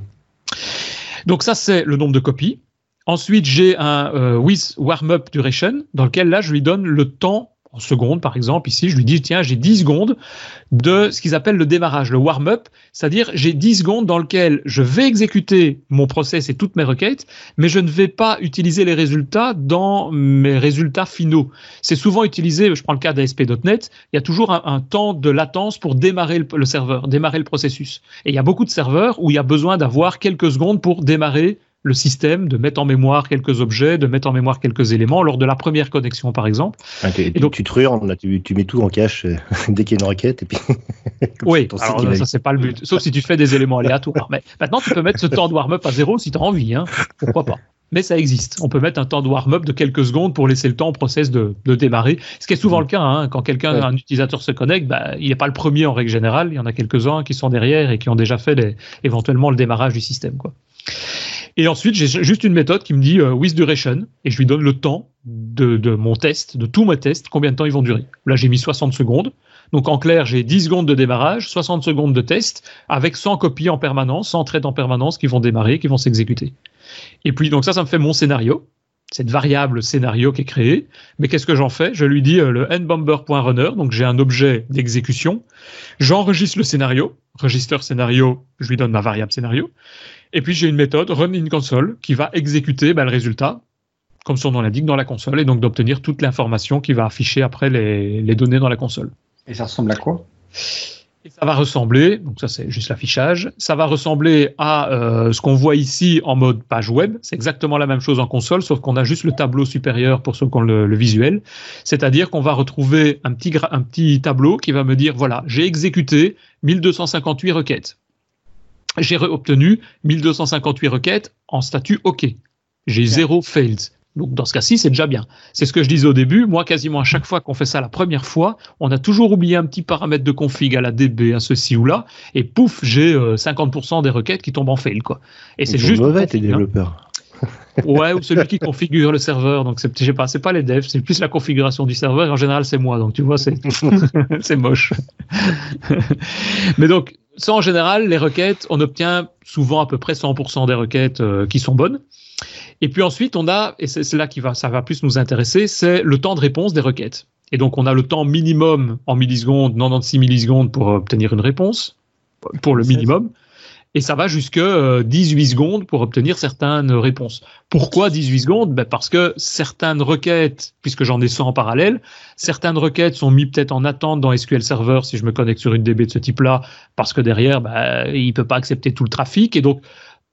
Donc ça, c'est le nombre de copies. Ensuite, j'ai un euh, with warm-up duration dans lequel là, je lui donne le temps en secondes, par exemple. Ici, je lui dis, tiens, j'ai 10 secondes de ce qu'ils appellent le démarrage, le warm-up, c'est-à-dire j'ai 10 secondes dans lequel je vais exécuter mon process et toutes mes requêtes, mais je ne vais pas utiliser les résultats dans mes résultats finaux. C'est souvent utilisé, je prends le cas d'ASP.NET, il y a toujours un, temps de latence pour démarrer le, le serveur, démarrer le processus. Et il y a beaucoup de serveurs où il y a besoin d'avoir quelques secondes pour démarrer le système, de mettre en mémoire quelques objets, de mettre en mémoire quelques éléments lors de la première connexion, par exemple. Ah, et donc, tu te tu, mets tout en cache euh, [LAUGHS] dès qu'il y a une requête. Et puis [LAUGHS] oui, alors ça, c'est pas le but. Sauf si tu fais des éléments aléatoires. [LAUGHS] Mais maintenant, tu peux mettre ce temps de warm-up à zéro si tu as envie. Hein. Pourquoi pas mais ça existe. On peut mettre un temps de warm-up de quelques secondes pour laisser le temps au process de, démarrer. Ce qui est souvent le cas, hein. quand quelqu'un, un utilisateur se connecte, bah, il n'est pas le premier en règle générale. Il y en a quelques-uns qui sont derrière et qui ont déjà fait éventuellement le démarrage du système. Quoi. Et ensuite, j'ai juste une méthode qui me dit euh, with duration et je lui donne le temps de, de, mon test, de tous mes tests, combien de temps ils vont durer. Là, j'ai mis 60 secondes. Donc en clair, j'ai 10 secondes de démarrage, 60 secondes de test, avec 100 copies en permanence, 100 traits en permanence qui vont démarrer, qui vont s'exécuter. Et puis donc ça, ça me fait mon scénario, cette variable scénario qui est créée. Mais qu'est-ce que j'en fais? Je lui dis euh, le nbomber.runner, donc j'ai un objet d'exécution. J'enregistre le scénario, register scénario, je lui donne ma variable scénario. Et puis j'ai une méthode run in console qui va exécuter bah, le résultat, comme son nom l'indique, dans la console, et donc d'obtenir toute l'information qui va afficher après les données dans la console. Et ça ressemble à quoi? Et ça va ressembler, donc ça c'est juste l'affichage, ça va ressembler à euh, ce qu'on voit ici en mode page web. C'est exactement la même chose en console, sauf qu'on a juste le tableau supérieur pour ceux qui ont le, visuel. C'est-à-dire qu'on va retrouver un petit, un petit tableau qui va me dire, voilà, j'ai exécuté 1258 requêtes. J'ai obtenu 1258 requêtes en statut OK. J'ai zéro failed. Donc dans ce cas-ci, c'est déjà bien. C'est ce que je disais au début. Moi, quasiment à chaque fois qu'on fait ça la première fois, on a toujours oublié un petit paramètre de config à la DB, à ceci ou là, et pouf, j'ai 50% euh, des requêtes qui tombent en fail. Quoi. Et c'est juste. mauvais, tes développeurs. ouais, ou celui [LAUGHS] qui configure le serveur. Donc, c'est, je sais pas, c'est pas les devs, c'est plus la configuration du serveur. Et en général, c'est moi. Donc, tu vois, c'est, [LAUGHS] c'est moche. [LAUGHS] Mais donc, ça, en général, les requêtes, on obtient souvent à peu près 100% des requêtes euh, qui sont bonnes. Et puis ensuite, on a, et c'est là qui va, ça va plus nous intéresser, c'est le temps de réponse des requêtes. Et donc, on a le temps minimum en millisecondes, 96 millisecondes pour obtenir une réponse, pour le minimum. Et ça va jusque 18 euh, secondes pour obtenir certaines réponses. Pourquoi 18 secondes? Ben Parce que certaines requêtes, puisque j'en ai 100 en parallèle, certaines requêtes sont mises peut-être en attente dans SQL Server si je me connecte sur une DB de ce type-là, parce que derrière, ben, il ne peut pas accepter tout le trafic. Et donc,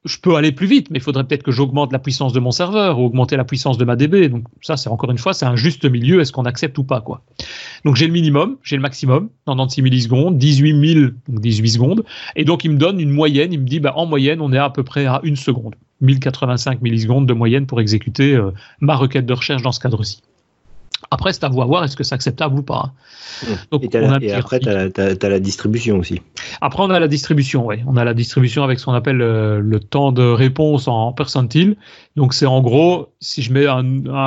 je peux aller plus vite, mais il faudrait peut-être que j'augmente la puissance de mon serveur ou augmenter la puissance de ma DB. Donc ça, c'est encore une fois, c'est un juste milieu. Est-ce qu'on accepte ou pas quoi? Donc j'ai le minimum, j'ai le maximum, 96 millisecondes, 18 000, donc 18 secondes, et donc il me donne une moyenne. Il me dit, bah, en moyenne, on est à peu près à une seconde, 1085 millisecondes de moyenne pour exécuter euh, ma requête de recherche dans ce cadre-ci. Après, c'est à vous à voir, est-ce que c'est acceptable ou pas. Donc, et, après, tu as, la distribution aussi. Après, on a la distribution, oui. On a la distribution avec ce qu'on appelle euh, le, temps de réponse en percentile. Donc, c'est en gros, si je mets un,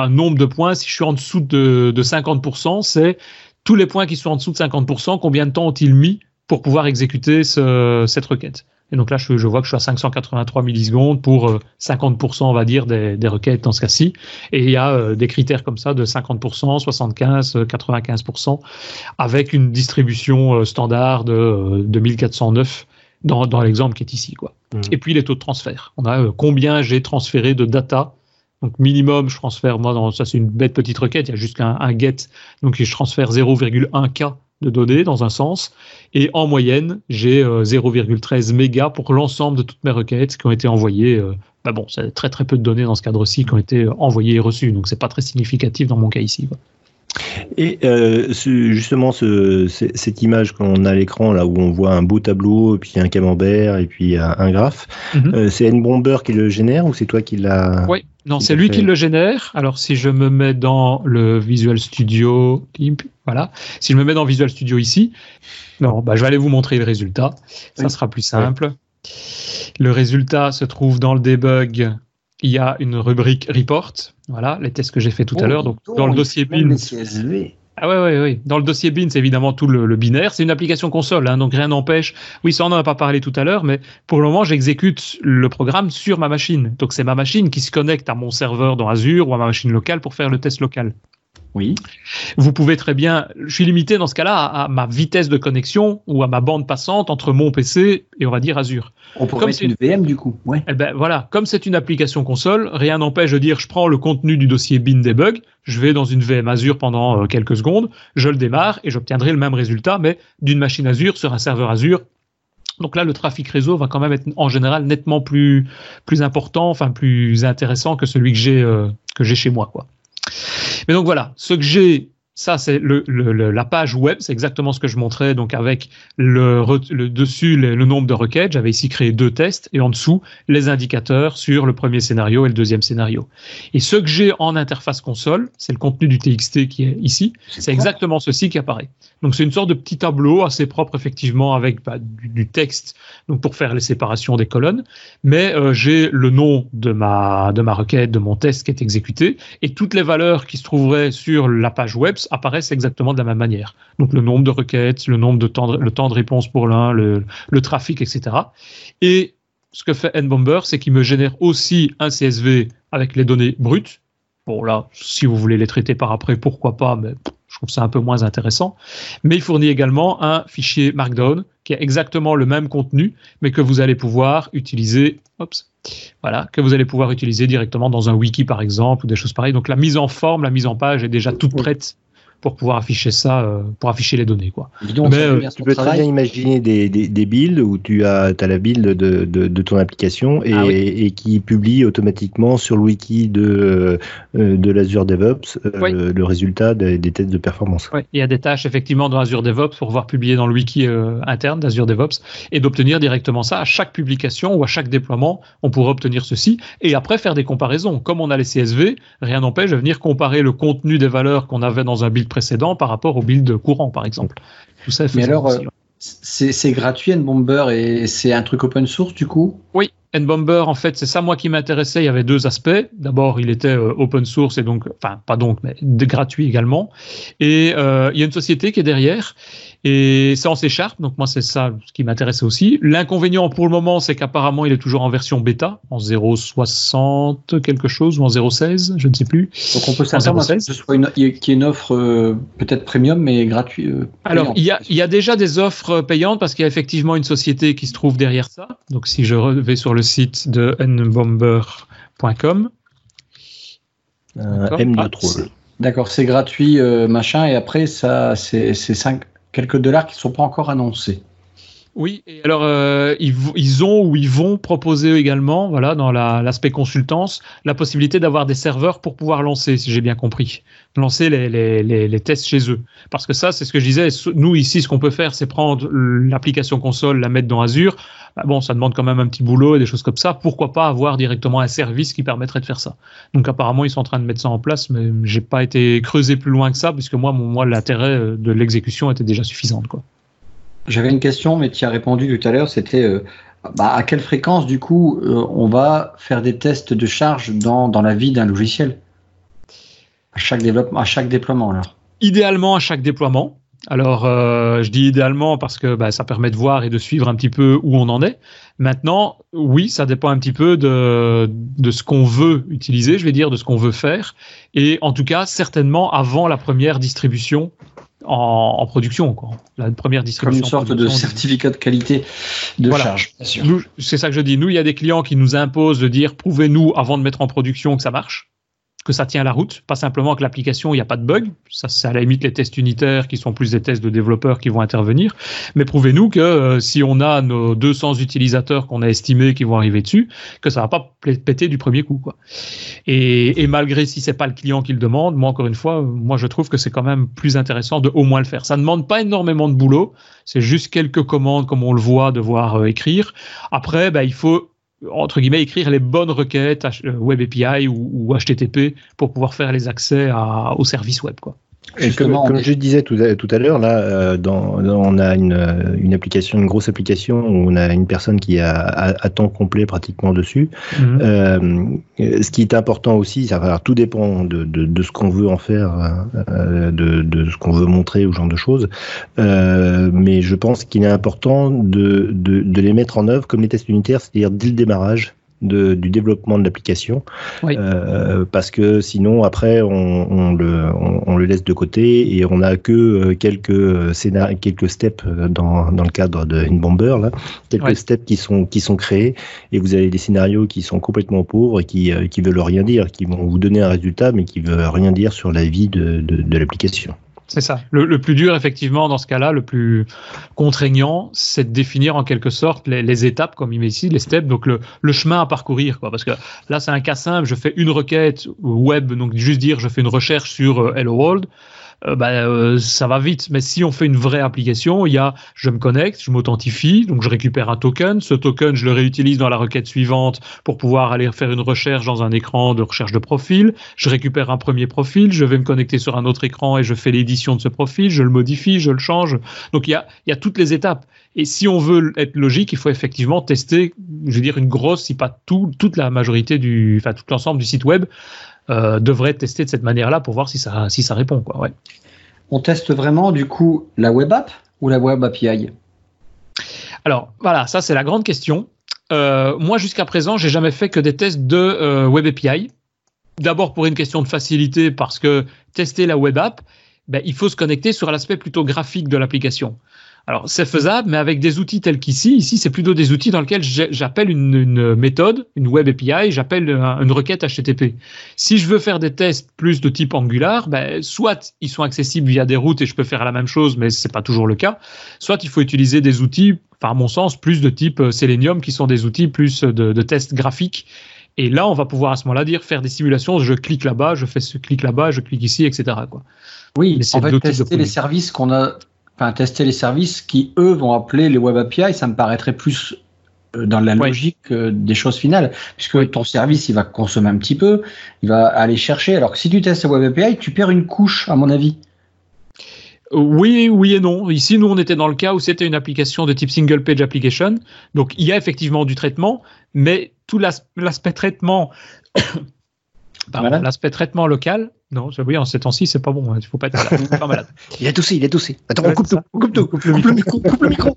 nombre de points, si je suis en dessous de, de 50%, c'est tous les points qui sont en dessous de 50%, combien de temps ont-ils mis pour pouvoir exécuter ce, cette requête et donc là, je, vois que je suis à 583 millisecondes pour 50%, euh, on va dire, des, requêtes dans ce cas-ci. Et il y a euh, des critères comme ça de 50%, 75, 95%, avec une distribution euh, standard de, 1409 dans, dans l'exemple qui est ici. Quoi. Mmh. Et puis les taux de transfert. On a combien j'ai transféré de data donc minimum, je transfère, moi, dans, ça c'est une bête petite requête, il y a juste un, un get, donc je transfère 0,1K de données dans un sens. Et en moyenne, j'ai 0,13 euh, mégas pour l'ensemble de toutes mes requêtes qui ont été envoyées. Euh, bah bon, c'est très très peu de données dans ce cadre-ci qui ont été envoyées et reçues, donc c'est pas très significatif dans mon cas ici. Et justement, cette image qu'on a à l'écran, là où on voit un beau tableau, puis un camembert, et puis un, graphe, mhm. c'est N-Bomber qui le génère ou c'est toi qui l'a Oui, non, c'est lui qui le génère. Alors, si je me mets dans le Visual Studio, voilà, si je me mets dans Visual Studio ici, non, bah, je vais aller vous montrer le résultat. Ça sera plus simple. Le résultat se trouve dans le debug. Il y a une rubrique report. Voilà, les tests que j'ai fait tout à oh, l'heure. Donc, dans le dossier bin. Ah ouais, ouais, ouais. Dans le dossier bin, c'est évidemment tout le, binaire. C'est une application console, hein, donc rien n'empêche. Oui, ça on n'en a pas parlé tout à l'heure, mais pour le moment, j'exécute le programme sur ma machine. Donc c'est ma machine qui se connecte à mon serveur dans Azure ou à ma machine locale pour faire le test local. Oui. Vous pouvez très bien, je suis limité dans ce cas-là à, ma vitesse de connexion ou à ma bande passante entre mon PC et on va dire Azure. On pourrait mettre une VM du coup. Ouais. Eh ben voilà, comme c'est une application console, rien n'empêche de dire je prends le contenu du dossier bin debug, je vais dans une VM Azure pendant euh, quelques secondes, je le démarre et j'obtiendrai le même résultat, mais d'une machine Azure sur un serveur Azure. Donc là, le trafic réseau va quand même être en général nettement plus plus important, enfin plus intéressant que celui que j'ai euh, que j'ai chez moi, quoi. Mais donc voilà, ce que j'ai ça, c'est le, la page web, c'est exactement ce que je montrais, donc avec le, le dessus le, nombre de requêtes. J'avais ici créé deux tests et en dessous les indicateurs sur le premier scénario et le deuxième scénario. Et ce que j'ai en interface console, c'est le contenu du TXT qui est ici. C'est exactement ceci qui apparaît. Donc c'est une sorte de petit tableau assez propre effectivement avec bah, du, texte, donc pour faire les séparations des colonnes. Mais euh, j'ai le nom de ma de ma requête, de mon test qui est exécuté et toutes les valeurs qui se trouveraient sur la page web apparaissent exactement de la même manière. Donc le nombre de requêtes, le nombre de temps de, le temps de réponse pour l'un, le, le, trafic, etc. Et ce que fait NBomber, c'est qu'il me génère aussi un CSV avec les données brutes. Bon là, si vous voulez les traiter par après, pourquoi pas, mais je trouve ça un peu moins intéressant. Mais il fournit également un fichier Markdown qui a exactement le même contenu, mais que vous allez pouvoir utiliser. voilà, que vous allez pouvoir utiliser directement dans un wiki par exemple ou des choses pareilles. Donc la mise en forme, la mise en page est déjà toute prête pour pouvoir afficher ça, euh, pour afficher les données. Quoi. Mais, euh, tu peux très bien imaginer des, des, des, builds où tu as, as la build de, de, de ton application et, ah et, qui publie automatiquement sur le wiki de, euh, de l'Azure DevOps le, résultat des, des, tests de performance. Oui, il y a des tâches effectivement dans Azure DevOps pour pouvoir publier dans le wiki interne d'Azure DevOps et d'obtenir directement ça à chaque publication ou à chaque déploiement. On pourrait obtenir ceci et après faire des comparaisons. Comme on a les CSV, rien n'empêche de venir comparer le contenu des valeurs qu'on avait dans un build précédent par rapport au build courant, par exemple. Tout ça Mais alors, euh, c'est gratuit NBomber et c'est un truc open source du coup? Oui, NBomber, en fait, c'est ça moi qui m'intéressait. Il y avait deux aspects. D'abord, il était euh, open source et donc, enfin, pas donc, mais gratuit également. Et euh, il y a une société qui est derrière et c'est en C Sharp, donc moi c'est ça ce qui m'intéressait aussi. L'inconvénient pour le moment, c'est qu'apparemment il est toujours en version bêta, en 0.60 quelque chose ou en 0.16, je ne sais plus. Donc on peut s'attendre à ce soit une, qu'il y ait une offre euh, peut-être premium mais gratuite. Euh, Alors il y, a, il y a déjà des offres payantes parce qu'il y a effectivement une société qui se trouve derrière ça. Donc si je vais sur le site de nbomber.com. Euh, M de troll. D'accord, c'est gratuit, machin, et après, ça, c'est 5, quelques dollars qui ne sont pas encore annoncés. Oui, et alors euh, ils, ont ou ils vont proposer également, voilà, dans l'aspect consultance, la possibilité d'avoir des serveurs pour pouvoir lancer, si j'ai bien compris, lancer les, tests chez eux. Parce que ça, c'est ce que je disais. Nous ici, ce qu'on peut faire, c'est prendre l'application console, la mettre dans Azure. Bah, bon, ça demande quand même un petit boulot et des choses comme ça. Pourquoi pas avoir directement un service qui permettrait de faire ça? Donc apparemment, ils sont en train de mettre ça en place, mais j'ai pas été creusé plus loin que ça, puisque moi, moi, l'intérêt de l'exécution était déjà suffisante, quoi. J'avais une question, mais tu as répondu tout à l'heure, c'était euh, bah, à quelle fréquence, du coup, euh, on va faire des tests de charge dans, dans la vie d'un logiciel? À chaque, développement, à chaque déploiement alors? Idéalement à chaque déploiement. Alors, euh, je dis idéalement parce que bah, ça permet de voir et de suivre un petit peu où on en est. Maintenant, oui, ça dépend un petit peu de, de ce qu'on veut utiliser, je vais dire, de ce qu'on veut faire. Et en tout cas, certainement avant la première distribution en, production, quoi. La première distribution. Comme une sorte de certificat de qualité de charge. C'est ça que je dis. Nous, il y a des clients qui nous imposent de dire prouvez-nous avant de mettre en production que ça marche que ça tient la route, pas simplement que l'application, il n'y a pas de bug. Ça, c'est à la limite les tests unitaires qui sont plus des tests de développeurs qui vont intervenir. Mais prouvez-nous que euh, si on a nos 200 utilisateurs qu'on a estimés qui vont arriver dessus, que ça va pas péter du premier coup. Quoi. Et, et malgré si c'est pas le client qui le demande, moi encore une fois, moi je trouve que c'est quand même plus intéressant de au moins le faire. Ça ne demande pas énormément de boulot, c'est juste quelques commandes comme on le voit devoir euh, écrire. Après, bah, il faut entre guillemets, écrire les bonnes requêtes euh, Web API ou, HTTP pour pouvoir faire les accès à, au service web. Quoi. Comme, je disais tout à, tout à l'heure, là, euh, dans, on a une, une, application, une grosse application où on a une personne qui a à, temps complet pratiquement dessus. Mhm. Euh, ce qui est important aussi, ça va, tout dépend de, de, de ce qu'on veut en faire, euh, de, de, ce qu'on veut montrer ou genre de choses. Euh, mais je pense qu'il est important de les mettre en œuvre comme les tests unitaires, c'est-à-dire dès le démarrage de, du développement de l'application, euh, parce que sinon après on, on le, on, le laisse de côté et on n'a que euh, quelques scénarios, quelques steps dans, dans le cadre de bomber là, quelques steps qui sont qui sont créés et vous avez des scénarios qui sont complètement pauvres et qui euh, qui veulent rien dire, qui vont vous donner un résultat mais qui veulent rien dire sur la vie de, de, de l'application. C'est ça. Le, plus dur, effectivement, dans ce cas-là, le plus contraignant, c'est de définir en quelque sorte les, étapes, comme il met ici, les steps, donc le, chemin à parcourir. Quoi. Parce que là, c'est un cas simple. Je fais une requête web, donc juste dire je fais une recherche sur euh, Hello World. Euh, bah, euh, ça va vite. Mais si on fait une vraie application, il y a je me connecte, je m'authentifie, donc je récupère un token. Ce token, je le réutilise dans la requête suivante pour pouvoir aller faire une recherche dans un écran de recherche de profil. Je récupère un premier profil, je vais me connecter sur un autre écran et je fais l'édition de ce profil, je le modifie, je le change. Donc il y a, il y a toutes les étapes. Et si on veut être logique, il faut effectivement tester, je veux dire, une grosse, si pas tout, toute la majorité du, enfin tout l'ensemble du site web euh, devrait testé de cette manière-là pour voir si ça, si ça répond. Quoi, ouais. On teste vraiment du coup la web app ou la web API Alors voilà, ça c'est la grande question. Euh, moi jusqu'à présent, j'ai jamais fait que des tests de euh, web API. D'abord pour une question de facilité parce que tester la web app, ben, il faut se connecter sur l'aspect plutôt graphique de l'application. Alors c'est faisable, mais avec des outils tels qu'ici, ici c'est plutôt des outils dans lesquels j'appelle une, méthode, une web API, j'appelle une requête HTTP. Si je veux faire des tests plus de type Angular, ben, soit ils sont accessibles via des routes et je peux faire la même chose, mais c'est pas toujours le cas. Soit il faut utiliser des outils, enfin à mon sens, plus de type euh, Selenium, qui sont des outils plus de, de tests graphiques. Et là, on va pouvoir à ce moment-là dire faire des simulations. Je clique là-bas, je fais ce clic là-bas, je clique ici, etc. Quoi. Oui, mais en fait, tester les services qu'on a enfin, tester les services qui, eux, vont appeler les Web API, ça me paraîtrait plus euh, dans la logique euh, des choses finales, puisque ton service, il va consommer un petit peu, il va aller chercher, alors que si tu testes Web API, tu perds une couche, à mon avis. Oui, oui et non. Ici, nous, on était dans le cas où c'était une application de type single page application. Donc, il y a effectivement du traitement, mais tout l'aspect traitement, l'aspect traitement local non, oui, en ces temps-ci, c'est pas bon. Hein, il faut pas être malade. [LAUGHS] il a toussé, il a toussé. Attends, on coupe tout, on coupe tout, coupe le micro, coupe le micro.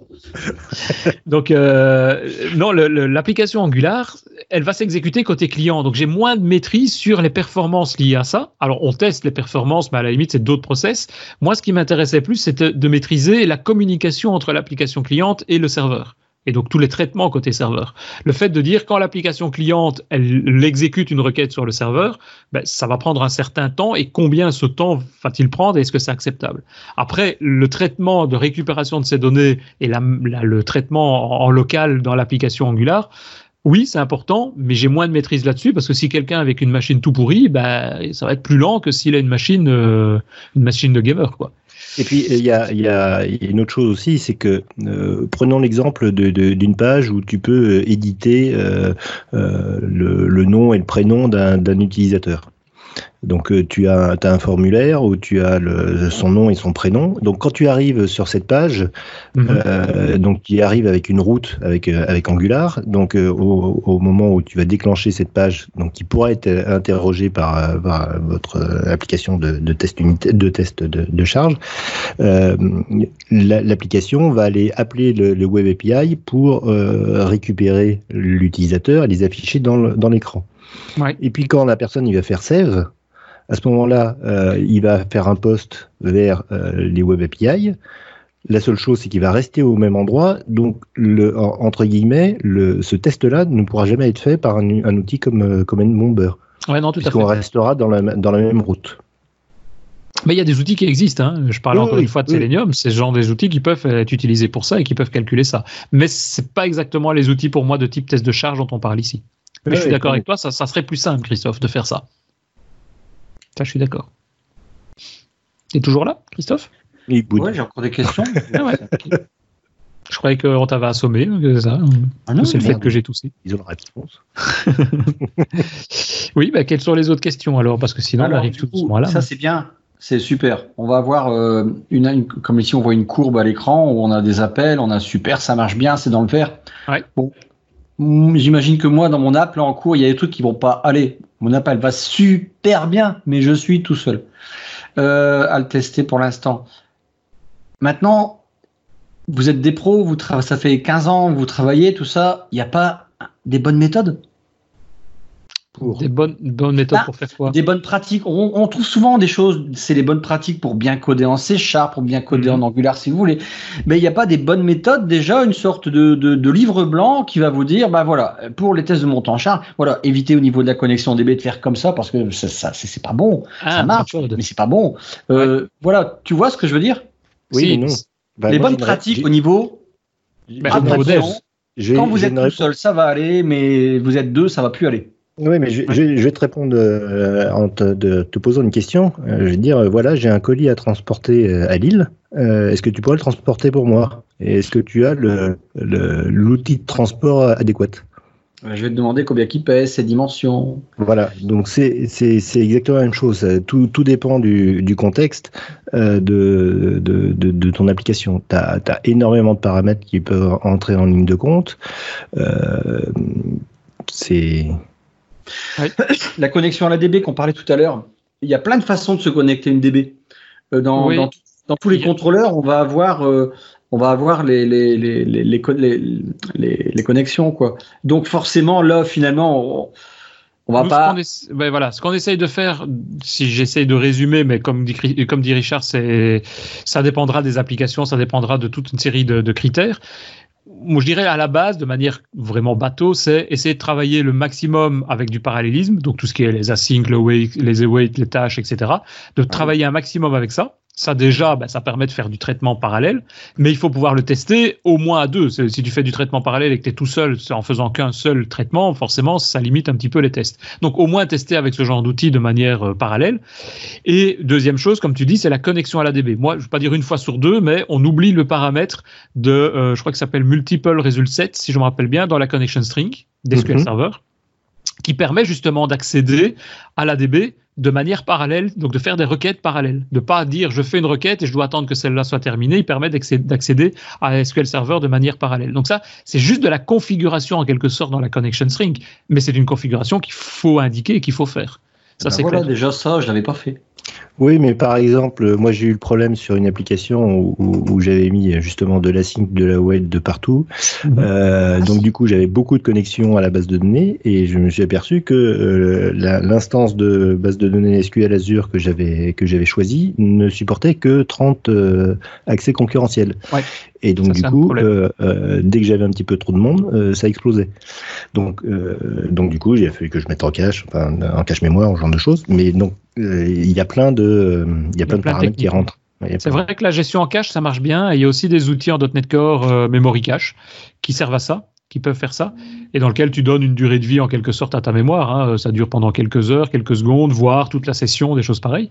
[LAUGHS] donc, euh, non, l'application Angular, elle va s'exécuter côté client. Donc, j'ai moins de maîtrise sur les performances liées à ça. Alors, on teste les performances, mais à la limite, c'est d'autres process. Moi, ce qui m'intéressait plus, c'était de maîtriser la communication entre l'application cliente et le serveur et donc tous les traitements côté serveur. Le fait de dire quand l'application cliente elle, exécute une requête sur le serveur, ben, ça va prendre un certain temps et combien ce temps va-t-il prendre et est-ce que c'est acceptable? Après, le traitement de récupération de ces données et le traitement en, local dans l'application Angular, oui, c'est important, mais j'ai moins de maîtrise là-dessus parce que si quelqu'un avec une machine tout pourrie, ben, ça va être plus lent que s'il a une machine, euh, une machine de gamer, quoi. Et puis il y a, une autre chose aussi, c'est que euh, prenons l'exemple d'une page où tu peux éditer euh, euh, le, nom et le prénom d'un utilisateur. Donc euh, tu as, un formulaire où tu as son nom et son prénom. Donc quand tu arrives sur cette page, mhm. euh, donc tu arrives avec une route avec euh, avec Angular. Donc au, moment où tu vas déclencher cette page, donc qui pourra être interrogée par, votre application de, test unité, de test de, charge, l'application va aller appeler le, Web API pour récupérer l'utilisateur et les afficher dans l'écran. Et puis quand la personne il va faire save, à ce moment-là, euh, il va faire un post vers euh, les Web API. La seule chose, c'est qu'il va rester au même endroit. Donc, le, entre guillemets, le, ce test-là ne pourra jamais être fait par un, outil comme, euh, comme Bomber. Ouais, non, tout à fait. restera dans la, dans la même route. Mais il y a des outils qui existent. Hein. Je parle encore une fois de Selenium. C'est ce genre des outils qui peuvent être utilisés pour ça et qui peuvent calculer ça. Mais c'est pas exactement les outils pour moi de type test de charge dont on parle ici. Mais je suis d'accord avec toi, ça, ça serait plus simple, Christophe, de faire ça. Ça, je suis d'accord. Tu es toujours là, Christophe? Oui, j'ai encore des questions. Ah je croyais qu'on t'avait assommé, c'est ça. Ah c'est le fait que j'ai toussé. Ils ont la réponse. [LAUGHS] oui, bah, quelles sont les autres questions alors? Parce que sinon, on arrive tout doucement là. Ça, c'est bien. C'est super. On va avoir euh, une, comme ici on voit une courbe à l'écran où on a des appels, on a super, ça marche bien, c'est dans le vert. Ouais. Bon, J'imagine que moi, dans mon app, là en cours, il y a des trucs qui vont pas aller. Mon app, elle va super bien, mais je suis tout seul euh, à le tester pour l'instant. Maintenant, vous êtes des pros, ça fait 15 ans, vous travaillez, tout ça. Il n'y a pas des bonnes méthodes? Des bonnes, bonnes méthodes pour faire quoi? Des bonnes pratiques. On, trouve souvent des choses, c'est les bonnes pratiques pour bien coder en C Sharp, pour bien coder en mhm. Angular si vous voulez. Mais il n'y a pas des bonnes méthodes, déjà une sorte de, de, livre blanc qui va vous dire, bah voilà, pour les tests de montant en charge, voilà, évitez au niveau de la connexion DB de faire comme ça parce que ça, c'est pas bon. Ah, ça marche, mais c'est pas bon. Euh, voilà, tu vois ce que je veux dire? Oui, non. Bah, les bonnes pratiques au niveau. Bah, quand vous êtes tout seul, ça va aller, mais vous êtes deux, ça va plus aller. Oui, mais je, vais te répondre en te, posant une question. je vais te dire, voilà, j'ai un colis à transporter à Lille. Est-ce que tu pourrais le transporter pour moi? Est-ce que tu as l'outil de transport adéquat? Je vais te demander combien qui pèse, ses dimensions. Voilà, donc c'est exactement la même chose. Tout, tout dépend du, du contexte euh, de, de, de, ton application. Tu as, énormément de paramètres qui peuvent entrer en ligne de compte. Euh, c'est. [COUGHS] La connexion à la DB qu'on parlait tout à l'heure, il y a plein de façons de se connecter à une DB. Euh, dans, dans, dans, tous les contrôleurs, on va avoir euh, on va avoir les, les, les, les, les connexions. Quoi. Donc forcément, là, finalement, on, va pas... Ce ben voilà, ce qu'on essaye de faire, si j'essaye de résumer, mais comme dit, comme dit Richard, c'est, ça dépendra des applications, ça dépendra de toute une série de, critères. Moi, je dirais à la base, de manière vraiment bateau, c'est essayer de travailler le maximum avec du parallélisme, donc tout ce qui est les async, les await, les tâches, etc. De travailler un maximum avec ça. Ça déjà, ben, ça permet de faire du traitement parallèle, mais il faut pouvoir le tester au moins à deux. Si tu fais du traitement parallèle et que tu es tout seul en faisant qu'un seul traitement, forcément, ça limite un petit peu les tests. Donc au moins tester avec ce genre d'outil de manière euh, parallèle. Et deuxième chose, comme tu dis, c'est la connexion à la DB. Moi, je ne vais pas dire une fois sur deux, mais on oublie le paramètre de, euh, je crois que ça s'appelle multiple result set, si je me rappelle bien, dans la connection string d'SQL mhm. Server, qui permet justement d'accéder à la DB de manière parallèle, donc de faire des requêtes parallèles, de pas dire je fais une requête et je dois attendre que celle-là soit terminée. Il permet d'accéder à SQL Server de manière parallèle. Donc ça, c'est juste de la configuration en quelque sorte dans la connection string, mais c'est une configuration qu'il faut indiquer et qu'il faut faire. Ça, ben c'est voilà, déjà ça, je l'avais pas fait. Oui, mais par exemple, moi j'ai eu le problème sur une application où, j'avais mis justement de la sync, de la web de partout. Mhm. Euh, donc du coup, j'avais beaucoup de connexions à la base de données et je me suis aperçu que euh, l'instance de base de données SQL Azure que j'avais que j'avais choisi ne supportait que 30 euh, accès concurrentiels. Ouais. Et donc du coup, dès que j'avais un petit peu trop de monde, ça explosait. Donc donc du coup, il a fallu que je mette en cache, enfin en cache mémoire, ce genre de choses. Mais donc il y a plein de, il y a plein de paramètres qui rentrent. C'est vrai que la gestion en cache, ça marche bien. Et il y a aussi des outils en .NET Core euh, Memory Cache qui servent à ça, qui peuvent faire ça, et dans lequel tu donnes une durée de vie en quelque sorte à ta mémoire. Hein. Ça dure pendant quelques heures, quelques secondes, voire toute la session, des choses pareilles.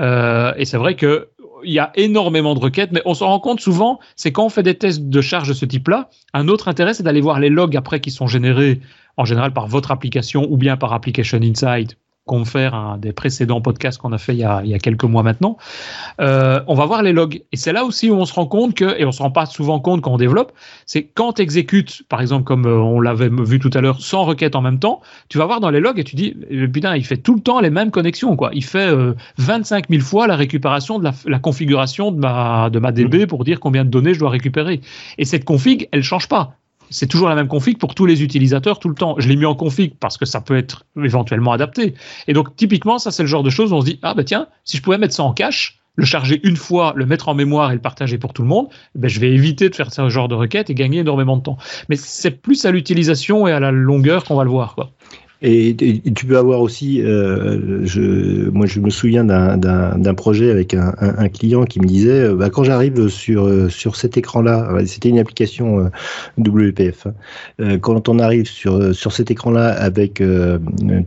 Euh, et c'est vrai que il y a énormément de requêtes, mais on se rend compte souvent, c'est quand on fait des tests de charge de ce type-là, un autre intérêt, c'est d'aller voir les logs après qui sont générés en général par votre application ou bien par Application Insight confère un des précédents podcasts qu'on a fait il y a, quelques mois maintenant, euh, on va voir les logs. Et c'est là aussi où on se rend compte que, et on se rend pas souvent compte quand on développe, c'est quand tu exécutes, par exemple, comme euh, on l'avait vu tout à l'heure, sans requête en même temps, tu vas voir dans les logs et tu dis, eh, putain, il fait tout le temps les mêmes connexions, quoi. Il fait 25 euh, 000 fois la récupération de la, configuration de ma, de ma DB mmh. pour dire combien de données je dois récupérer. Et cette config, elle change pas c'est toujours la même config pour tous les utilisateurs tout le temps. Je l'ai mis en config parce que ça peut être éventuellement adapté. Et donc, typiquement, ça, c'est le genre de choses où on se dit, ah ben tiens, si je pouvais mettre ça en cache, le charger une fois, le mettre en mémoire et le partager pour tout le monde, ben je vais éviter de faire ce genre de requête et gagner énormément de temps. Mais c'est plus à l'utilisation et à la longueur qu'on va le voir. Quoi. Et, tu peux avoir aussi, euh, je, moi je me souviens d'un projet avec un, un, client qui me disait, euh, bah, quand j'arrive sur euh, sur cet écran-là, c'était une application euh, WPF, hein, quand on arrive sur sur cet écran-là avec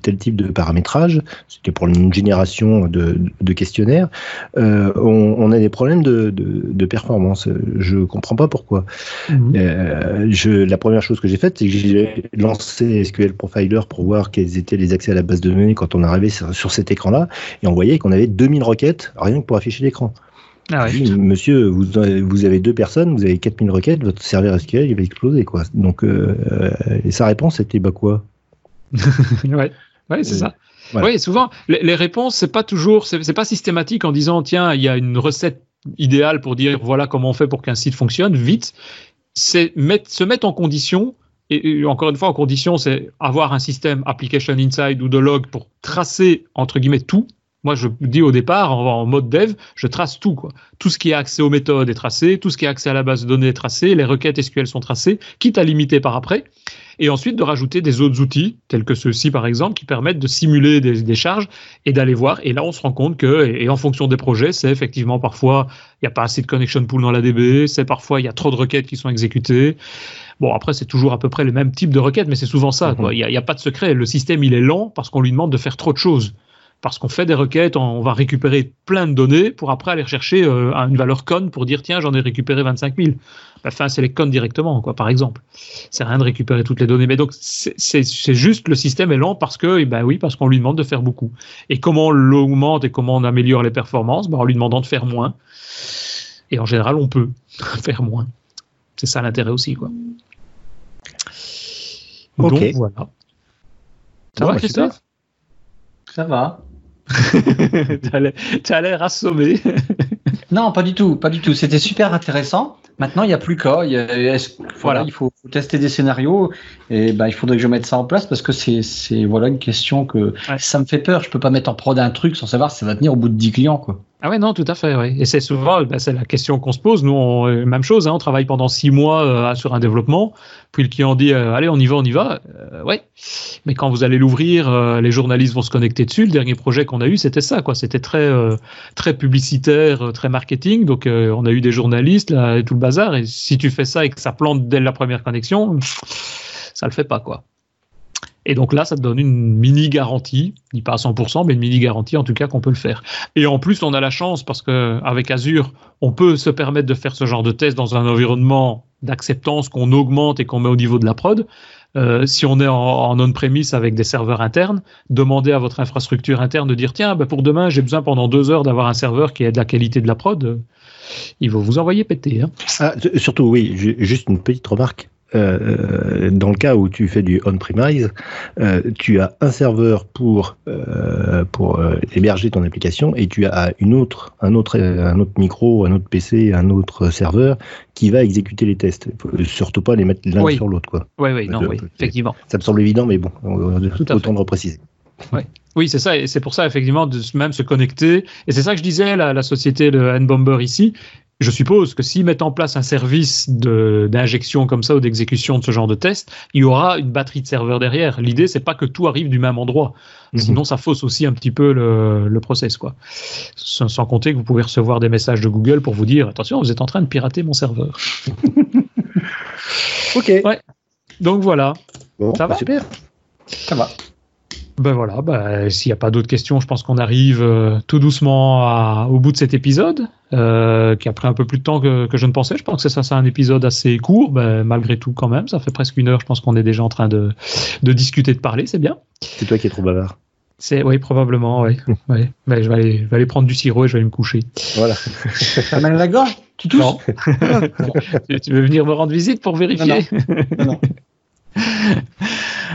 tel type de paramétrage, c'était pour une génération de, de questionnaires, on, on, a des problèmes de, de, de, performance. Je comprends pas pourquoi. Mmh. je, la première chose que j'ai faite, c'est que j'ai lancé SQL Profiler pour voir quels étaient les accès à la base de données quand on arrivait sur, cet écran-là, et on voyait qu'on avait 2000 requêtes rien que pour afficher l'écran. Ah monsieur, vous, vous, avez deux personnes, vous avez 4000 requêtes, votre serveur SQL il va exploser quoi. Donc euh, et sa réponse c'était bah quoi? [LAUGHS] Ouais, ouais c'est ça. Oui, souvent les, réponses c'est pas toujours, c'est pas systématique en disant tiens il y a une recette idéale pour dire voilà comment on fait pour qu'un site fonctionne vite. C'est se mettre en condition et, encore une fois, en condition, c'est avoir un système application inside ou de log pour tracer, entre guillemets, tout, Moi, je dis au départ, en, mode dev, je trace tout. Quoi. Tout ce qui a accès aux méthodes est tracé, tout ce qui a accès à la base de données est tracé, les requêtes SQL sont tracées, quitte à limiter par après. Et ensuite de rajouter des autres outils, tels que ceux-ci par exemple, qui permettent de simuler des, charges et d'aller voir. Et là, on se rend compte que, et, en fonction des projets, c'est effectivement parfois, il n'y a pas assez de connection pool dans la DB, c'est parfois, il y a trop de requêtes qui sont exécutées. Bon, après, c'est toujours à peu près le même type de requêtes, mais c'est souvent ça. Mhm. Il n'y a, a, pas de secret. Le système, il est lent parce qu'on lui demande de faire trop de choses parce qu'on fait des requêtes, on va récupérer plein de données pour après aller chercher euh, une valeur con pour dire tiens j'en ai récupéré 25 000. Enfin c'est les con directement quoi par exemple. C'est rien de récupérer toutes les données. Mais donc c'est juste le système est lent parce que eh ben oui parce qu'on lui demande de faire beaucoup. Et comment on l'augmente et comment on améliore les performances? Ben, en lui demandant de faire moins. Et en général on peut [LAUGHS] faire moins. C'est ça l'intérêt aussi quoi. Donc voilà. Ça va Christophe Ça va. [LAUGHS] tu as l'air assommé. non, pas du tout, pas du tout. C'était super intéressant. Maintenant, il n'y a plus qu'à. Voilà, il faut, tester des scénarios et ben, il faudrait que je mette ça en place parce que c'est voilà une question que ça me fait peur. Je peux pas mettre en prod un truc sans savoir si ça va tenir au bout de 10 clients. Quoi. Ah ouais, non, tout à fait. Oui. Et c'est souvent, bah, c'est la question qu'on se pose. Nous, on, euh, même chose, hein, on travaille pendant six mois euh, sur un développement, puis le client dit, euh, allez, on y va, on y va. ouais. Mais quand vous allez l'ouvrir, les journalistes vont se connecter dessus. Le dernier projet qu'on a eu, c'était ça, quoi. C'était très, très publicitaire, très marketing. Donc, on a eu des journalistes là, et tout le Et si tu fais ça et que ça plante dès la première connexion, ça le fait pas, quoi. Et donc là, ça te donne une mini garantie, ni pas à 100%, mais une mini garantie en tout cas qu'on peut le faire. Et en plus, on a la chance parce que avec Azure, on peut se permettre de faire ce genre de test dans un environnement d'acceptance qu'on augmente et qu'on met au niveau de la prod. Euh, si on est en, on-premise avec des serveurs internes, demandez à votre infrastructure interne de dire tiens, ben pour demain, j'ai besoin pendant deux heures d'avoir un serveur qui ait de la qualité de la prod. Il va vous envoyer péter. Hein. Ah, surtout, oui, juste une petite remarque. Euh, dans le cas où tu fais du on-premise, euh, tu as un serveur pour, euh, pour héberger ton application et tu as une autre, un, autre, un autre micro, un autre PC, un autre serveur qui va exécuter les tests. surtout pas les mettre l'un sur l'autre. Oui, oui, non, oui, effectivement. Ça me semble évident, mais bon, autant de repréciser. Oui, c'est ça, et c'est pour ça effectivement de même se connecter. Et c'est ça que je disais, la, la société de N-Bomber ici, je suppose que s'ils mettent en place un service d'injection comme ça ou d'exécution de ce genre de test, il y aura une batterie de serveurs derrière. L'idée, c'est pas que tout arrive du même endroit. Mhm. Sinon, ça fausse aussi un petit peu le, le process, quoi. Sans, compter que vous pouvez recevoir des messages de Google pour vous dire attention, vous êtes en train de pirater mon serveur. [LAUGHS] ok. Ouais. Donc voilà. ça va super. Ça va. Ben voilà, ben, s'il n'y a pas d'autres questions, je pense qu'on arrive euh, tout doucement au bout de cet épisode, euh, qui a pris un peu plus de temps que, je ne pensais. Je pense que ça, c'est un épisode assez court, ben, malgré tout quand même. Ça fait presque une heure, je pense qu'on est déjà en train de, discuter, de parler, c'est bien. C'est toi qui es trop bavard. C'est oui, probablement, oui. [LAUGHS] ouais. Ben, je, vais aller, je vais aller prendre du sirop et je vais aller me coucher. Voilà. T'as mal à la gorge? Tu tousses non. [LAUGHS] tu, veux venir me rendre visite pour vérifier? Non. non. [LAUGHS]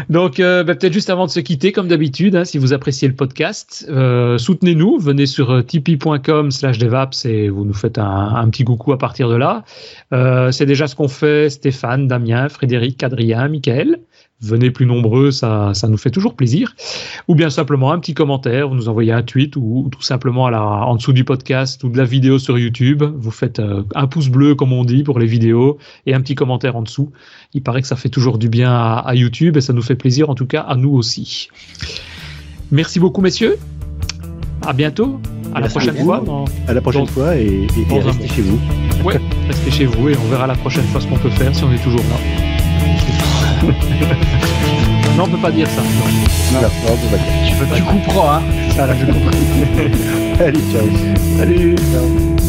Donc, euh, bah, peut-être juste avant de se quitter, comme d'habitude, hein, si vous appréciez le podcast, euh, soutenez-nous. Venez sur euh, tipeee.com slash devaps et vous nous faites un, petit coucou à partir de là. c'est déjà ce qu'on fait Stéphane, Damien, Frédéric, Adrien, Michael venez plus nombreux, ça, ça nous fait toujours plaisir. Ou bien simplement un petit commentaire, vous nous envoyez un tweet ou, tout simplement à la, en dessous du podcast ou de la vidéo sur YouTube. Vous faites euh, un pouce bleu, comme on dit, pour les vidéos et un petit commentaire en dessous. Il paraît que ça fait toujours du bien à, YouTube et ça nous fait plaisir, en tout cas à nous aussi. Merci beaucoup, messieurs. À bientôt. À la prochaine fois. à la prochaine fois et, restez chez vous. Ouais, restez chez vous et on verra la prochaine fois ce qu'on peut faire si on est toujours là. [LAUGHS] non, on peut pas dire ça. Non, non, on peut pas dire. Tu, peux pas tu couperas, hein. Ça, là, je comprends. [LAUGHS] Allez, ciao. Salut. Ciao.